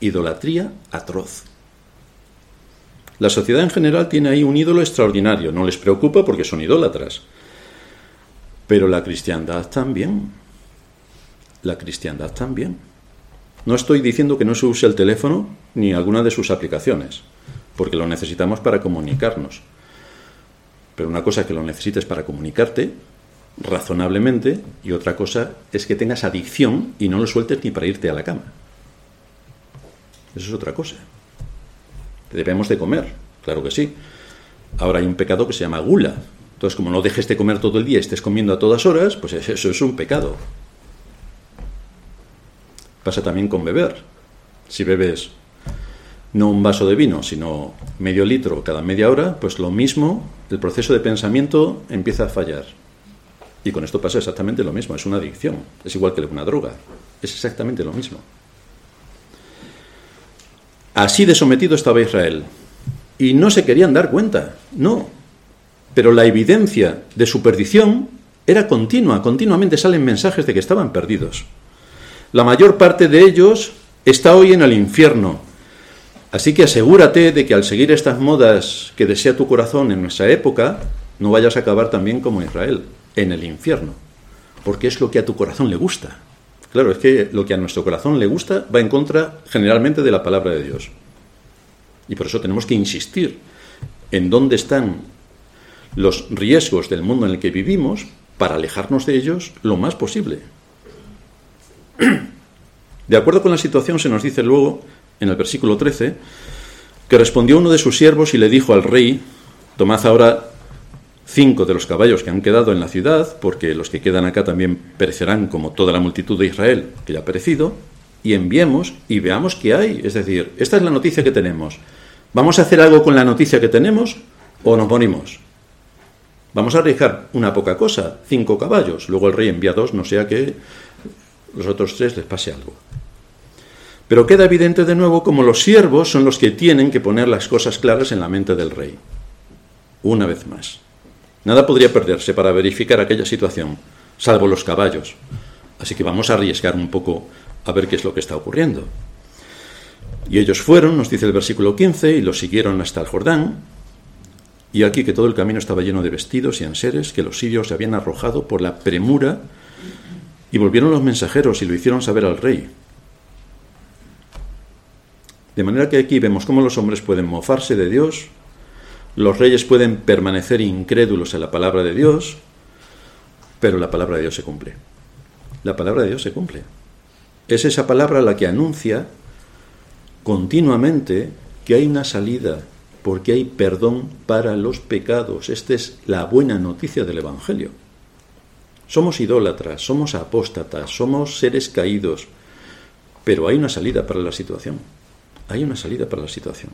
Idolatría atroz. La sociedad en general tiene ahí un ídolo extraordinario, no les preocupa porque son idólatras. Pero la cristiandad también. La cristiandad también. No estoy diciendo que no se use el teléfono ni alguna de sus aplicaciones, porque lo necesitamos para comunicarnos. Pero una cosa es que lo necesites para comunicarte razonablemente y otra cosa es que tengas adicción y no lo sueltes ni para irte a la cama. Eso es otra cosa. Debemos de comer, claro que sí. Ahora hay un pecado que se llama gula. Entonces, como no dejes de comer todo el día y estés comiendo a todas horas, pues eso es un pecado. Pasa también con beber. Si bebes no un vaso de vino, sino medio litro cada media hora, pues lo mismo, el proceso de pensamiento empieza a fallar. Y con esto pasa exactamente lo mismo, es una adicción, es igual que una droga, es exactamente lo mismo. Así de sometido estaba Israel. Y no se querían dar cuenta, no. Pero la evidencia de su perdición era continua, continuamente salen mensajes de que estaban perdidos. La mayor parte de ellos está hoy en el infierno. Así que asegúrate de que al seguir estas modas que desea tu corazón en nuestra época, no vayas a acabar también como Israel, en el infierno. Porque es lo que a tu corazón le gusta. Claro, es que lo que a nuestro corazón le gusta va en contra generalmente de la palabra de Dios. Y por eso tenemos que insistir en dónde están los riesgos del mundo en el que vivimos para alejarnos de ellos lo más posible. De acuerdo con la situación, se nos dice luego, en el versículo 13, que respondió uno de sus siervos y le dijo al rey, tomad ahora cinco de los caballos que han quedado en la ciudad, porque los que quedan acá también perecerán como toda la multitud de Israel que ya ha perecido, y enviemos y veamos qué hay. Es decir, esta es la noticia que tenemos. ¿Vamos a hacer algo con la noticia que tenemos o nos morimos? Vamos a arriesgar una poca cosa, cinco caballos. Luego el rey envía dos, no sea que los otros tres les pase algo. Pero queda evidente de nuevo como los siervos son los que tienen que poner las cosas claras en la mente del rey. Una vez más. Nada podría perderse para verificar aquella situación, salvo los caballos. Así que vamos a arriesgar un poco a ver qué es lo que está ocurriendo. Y ellos fueron, nos dice el versículo 15, y los siguieron hasta el Jordán. Y aquí que todo el camino estaba lleno de vestidos y enseres que los sirios habían arrojado por la premura. Y volvieron los mensajeros y lo hicieron saber al rey. De manera que aquí vemos cómo los hombres pueden mofarse de Dios, los reyes pueden permanecer incrédulos en la palabra de Dios, pero la palabra de Dios se cumple. La palabra de Dios se cumple. Es esa palabra la que anuncia continuamente que hay una salida, porque hay perdón para los pecados. Esta es la buena noticia del Evangelio. Somos idólatras, somos apóstatas, somos seres caídos, pero hay una salida para la situación. Hay una salida para la situación.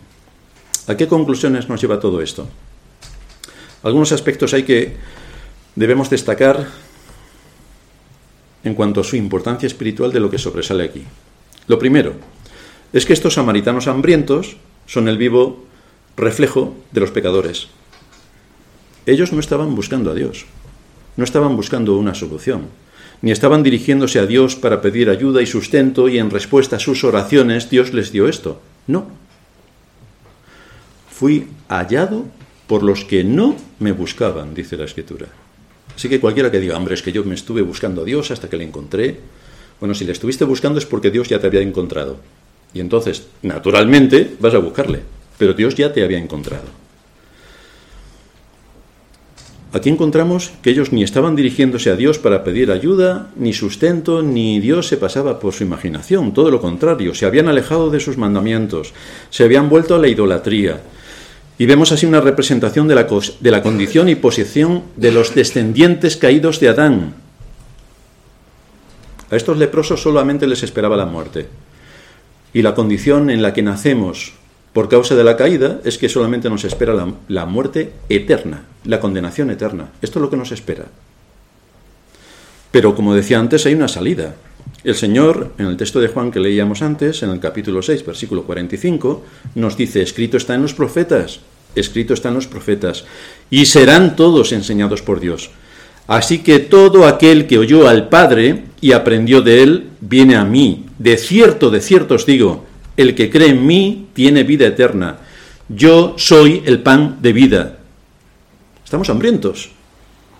¿A qué conclusiones nos lleva todo esto? Algunos aspectos hay que debemos destacar en cuanto a su importancia espiritual de lo que sobresale aquí. Lo primero es que estos samaritanos hambrientos son el vivo reflejo de los pecadores. Ellos no estaban buscando a Dios, no estaban buscando una solución, ni estaban dirigiéndose a Dios para pedir ayuda y sustento y en respuesta a sus oraciones Dios les dio esto. No. Fui hallado por los que no me buscaban, dice la Escritura. Así que cualquiera que diga, hombre, es que yo me estuve buscando a Dios hasta que le encontré. Bueno, si le estuviste buscando es porque Dios ya te había encontrado. Y entonces, naturalmente, vas a buscarle. Pero Dios ya te había encontrado. Aquí encontramos que ellos ni estaban dirigiéndose a Dios para pedir ayuda, ni sustento, ni Dios se pasaba por su imaginación, todo lo contrario, se habían alejado de sus mandamientos, se habían vuelto a la idolatría, y vemos así una representación de la, de la condición y posición de los descendientes caídos de Adán. A estos leprosos solamente les esperaba la muerte. Y la condición en la que nacemos por causa de la caída es que solamente nos espera la, muerte eterna, la condenación eterna. Esto es lo que nos espera. Pero como decía antes, hay una salida. El Señor, en el texto de Juan que leíamos antes, en el capítulo 6, versículo 45, nos dice, escrito está en los profetas, escrito está en los profetas, y serán todos enseñados por Dios. Así que todo aquel que oyó al Padre y aprendió de él, viene a mí. De cierto, de cierto os digo, el que cree en mí tiene vida eterna. Yo soy el pan de vida. Estamos hambrientos.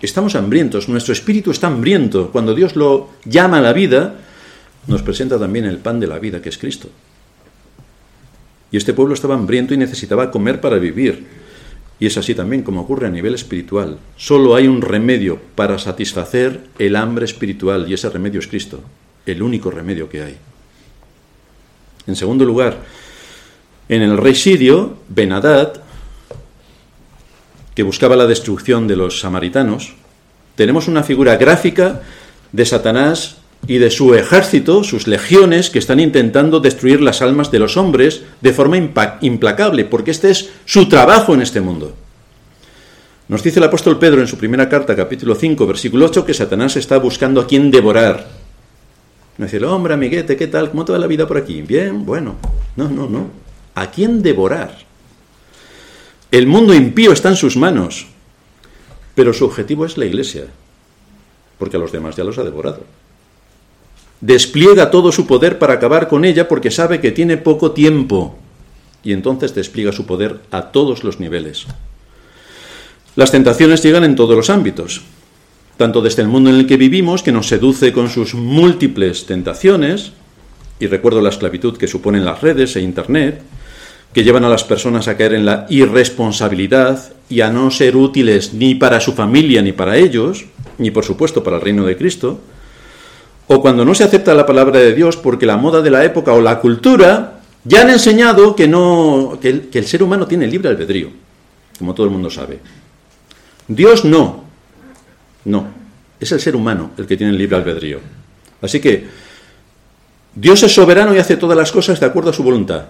Estamos hambrientos. Nuestro espíritu está hambriento. Cuando Dios lo llama a la vida, nos presenta también el pan de la vida, que es Cristo. Y este pueblo estaba hambriento y necesitaba comer para vivir. Y es así también como ocurre a nivel espiritual. Solo hay un remedio para satisfacer el hambre espiritual y ese remedio es Cristo, el único remedio que hay. En segundo lugar, en el rey sirio, Benadad, que buscaba la destrucción de los samaritanos, tenemos una figura gráfica de Satanás y de su ejército, sus legiones, que están intentando destruir las almas de los hombres de forma implacable, porque este es su trabajo en este mundo. Nos dice el apóstol Pedro en su primera carta, capítulo 5, versículo 8, que Satanás está buscando a quien devorar. Me dice, hombre, amiguete, ¿qué tal? ¿Cómo te va la vida por aquí? Bien, bueno. No, no, no. ¿A quién devorar? El mundo impío está en sus manos, pero su objetivo es la iglesia, porque a los demás ya los ha devorado despliega todo su poder para acabar con ella porque sabe que tiene poco tiempo y entonces despliega su poder a todos los niveles. Las tentaciones llegan en todos los ámbitos, tanto desde el mundo en el que vivimos, que nos seduce con sus múltiples tentaciones, y recuerdo la esclavitud que suponen las redes e Internet, que llevan a las personas a caer en la irresponsabilidad y a no ser útiles ni para su familia ni para ellos, ni por supuesto para el reino de Cristo, o cuando no se acepta la palabra de Dios porque la moda de la época o la cultura ya han enseñado que, no, que el, que el ser humano tiene libre albedrío, como todo el mundo sabe. Dios no, no, es el ser humano el que tiene el libre albedrío. Así que Dios es soberano y hace todas las cosas de acuerdo a su voluntad,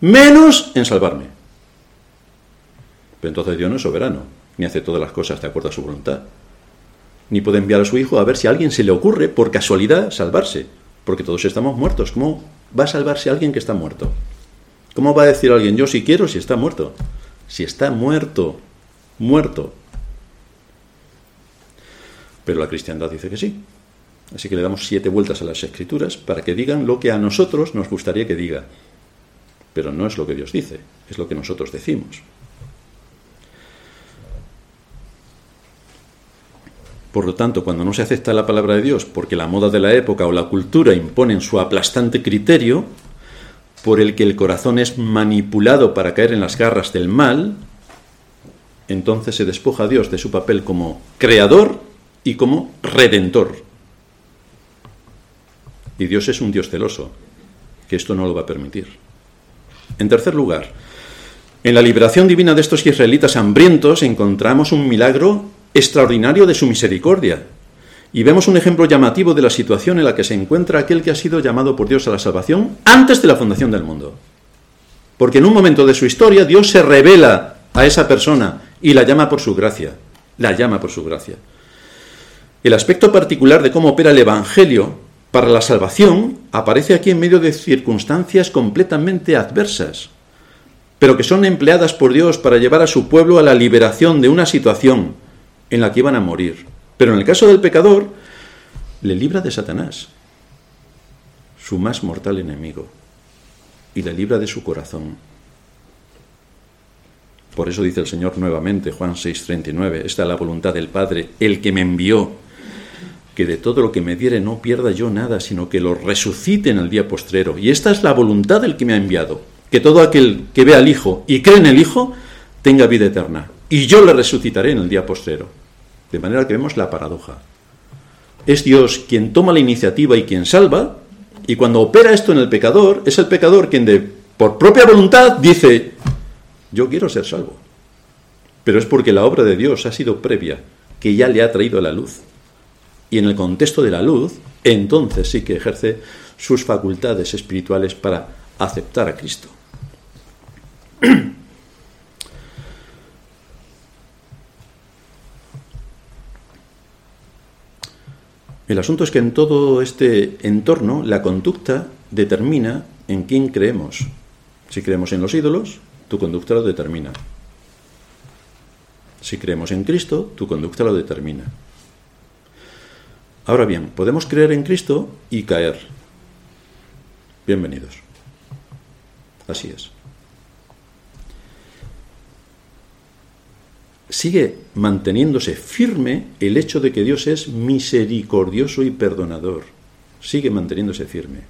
menos en salvarme. Pero entonces Dios no es soberano, ni hace todas las cosas de acuerdo a su voluntad ni puede enviar a su hijo a ver si a alguien se le ocurre, por casualidad, salvarse, porque todos estamos muertos, como va a salvarse alguien que está muerto. ¿Cómo va a decir alguien yo si quiero si está muerto? Si está muerto, muerto. Pero la cristiandad dice que sí. Así que le damos siete vueltas a las escrituras para que digan lo que a nosotros nos gustaría que diga. Pero no es lo que Dios dice, es lo que nosotros decimos. Por lo tanto, cuando no se acepta la palabra de Dios porque la moda de la época o la cultura imponen su aplastante criterio, por el que el corazón es manipulado para caer en las garras del mal, entonces se despoja a Dios de su papel como creador y como redentor. Y Dios es un Dios celoso, que esto no lo va a permitir. En tercer lugar, en la liberación divina de estos israelitas hambrientos encontramos un milagro extraordinario de su misericordia. Y vemos un ejemplo llamativo de la situación en la que se encuentra aquel que ha sido llamado por Dios a la salvación antes de la fundación del mundo. Porque en un momento de su historia Dios se revela a esa persona y la llama por su gracia. La llama por su gracia. El aspecto particular de cómo opera el Evangelio para la salvación aparece aquí en medio de circunstancias completamente adversas, pero que son empleadas por Dios para llevar a su pueblo a la liberación de una situación en la que iban a morir. Pero en el caso del pecador, le libra de Satanás, su más mortal enemigo, y le libra de su corazón. Por eso dice el Señor nuevamente, Juan 6:39, esta es la voluntad del Padre, el que me envió, que de todo lo que me diere no pierda yo nada, sino que lo resucite en el día postrero. Y esta es la voluntad del que me ha enviado, que todo aquel que ve al Hijo y cree en el Hijo tenga vida eterna y yo le resucitaré en el día postrero. De manera que vemos la paradoja. Es Dios quien toma la iniciativa y quien salva, y cuando opera esto en el pecador, es el pecador quien de, por propia voluntad dice, yo quiero ser salvo. Pero es porque la obra de Dios ha sido previa, que ya le ha traído la luz. Y en el contexto de la luz, entonces sí que ejerce sus facultades espirituales para aceptar a Cristo. El asunto es que en todo este entorno la conducta determina en quién creemos. Si creemos en los ídolos, tu conducta lo determina. Si creemos en Cristo, tu conducta lo determina. Ahora bien, podemos creer en Cristo y caer. Bienvenidos. Así es. sigue manteniéndose firme el hecho de que Dios es misericordioso y perdonador. Sigue manteniéndose firme,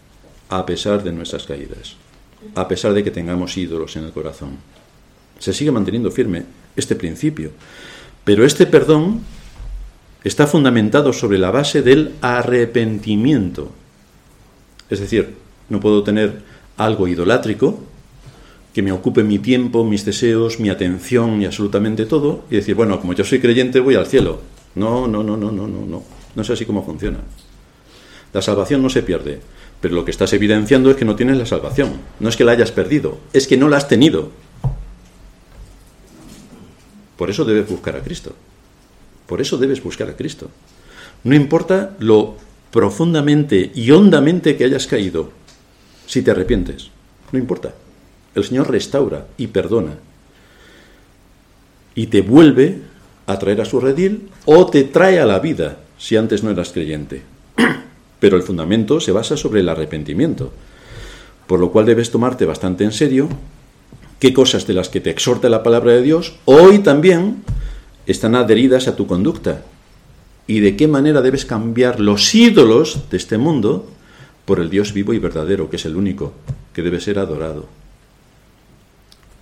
a pesar de nuestras caídas, a pesar de que tengamos ídolos en el corazón. Se sigue manteniendo firme este principio. Pero este perdón está fundamentado sobre la base del arrepentimiento. Es decir, no puedo tener algo idolátrico que me ocupe mi tiempo, mis deseos, mi atención y absolutamente todo, y decir, bueno, como yo soy creyente voy al cielo. No, no, no, no, no, no, no. No es así como funciona. La salvación no se pierde, pero lo que estás evidenciando es que no tienes la salvación. No es que la hayas perdido, es que no la has tenido. Por eso debes buscar a Cristo. Por eso debes buscar a Cristo. No importa lo profundamente y hondamente que hayas caído, si te arrepientes. No importa. El Señor restaura y perdona. Y te vuelve a traer a su redil o te trae a la vida si antes no eras creyente. Pero el fundamento se basa sobre el arrepentimiento. Por lo cual debes tomarte bastante en serio qué cosas de las que te exhorta la palabra de Dios hoy también están adheridas a tu conducta y de qué manera debes cambiar los ídolos de este mundo por el Dios vivo y verdadero, que es el único que debe ser adorado.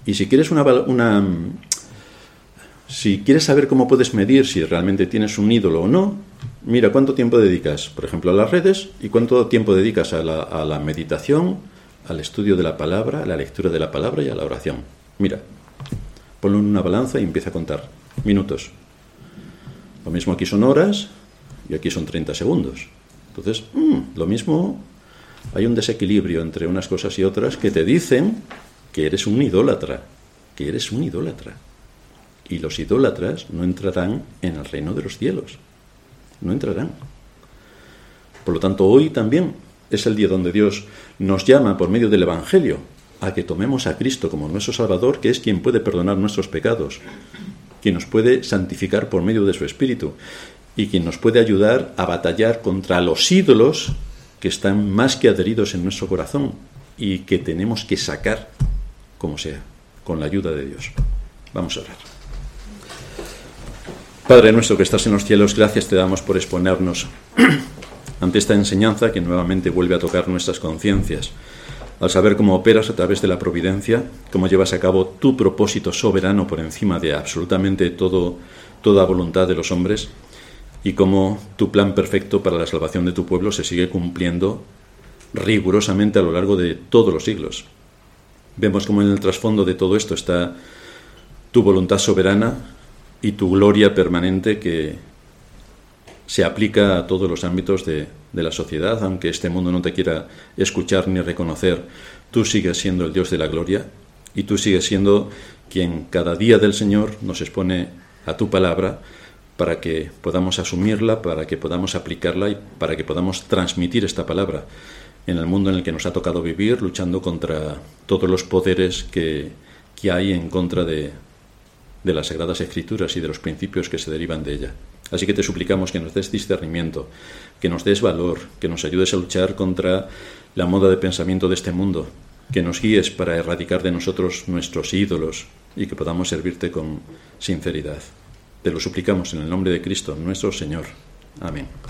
Y si quieres una, una si quieres saber cómo puedes medir si realmente tienes un ídolo o no, mira cuánto tiempo dedicas, por ejemplo, a las redes y cuánto tiempo dedicas a la, a la, meditación, al estudio de la palabra, a la lectura de la palabra y a la oración. Mira, ponlo en una balanza y empieza a contar minutos. Lo mismo aquí son horas y aquí son 30 segundos. Entonces, mm, lo mismo, hay un desequilibrio entre unas cosas y otras que te dicen que eres un idólatra, que eres un idólatra. Y los idólatras no entrarán en el reino de los cielos. No entrarán. Por lo tanto, hoy también es el día donde Dios nos llama por medio del Evangelio a que tomemos a Cristo como nuestro Salvador, que es quien puede perdonar nuestros pecados, quien nos puede santificar por medio de su Espíritu y quien nos puede ayudar a batallar contra los ídolos que están más que adheridos en nuestro corazón y que tenemos que sacar como sea, con la ayuda de Dios. Vamos a orar. Padre nuestro que estás en los cielos, gracias te damos por exponernos ante esta enseñanza que nuevamente vuelve a tocar nuestras conciencias, al saber cómo operas a través de la providencia, cómo llevas a cabo tu propósito soberano por encima de absolutamente todo, toda voluntad de los hombres, y cómo tu plan perfecto para la salvación de tu pueblo se sigue cumpliendo rigurosamente a lo largo de todos los siglos. Vemos como en el trasfondo de todo esto está tu voluntad soberana y tu gloria permanente que se aplica a todos los ámbitos de, la sociedad, aunque este mundo no te quiera escuchar ni reconocer, tú sigues siendo el Dios de la gloria y tú sigues siendo quien cada día del Señor nos expone a tu palabra para que podamos asumirla, para que podamos aplicarla y para que podamos transmitir esta palabra en el mundo en el que nos ha tocado vivir, luchando contra todos los poderes que, hay en contra de las Sagradas Escrituras y de los principios que se derivan de ella. Así que te suplicamos que nos des discernimiento, que nos des valor, que nos ayudes a luchar contra la moda de pensamiento de este mundo, que nos guíes para erradicar de nosotros nuestros ídolos y que podamos servirte con sinceridad. Te lo suplicamos en el nombre de Cristo, nuestro Señor. Amén.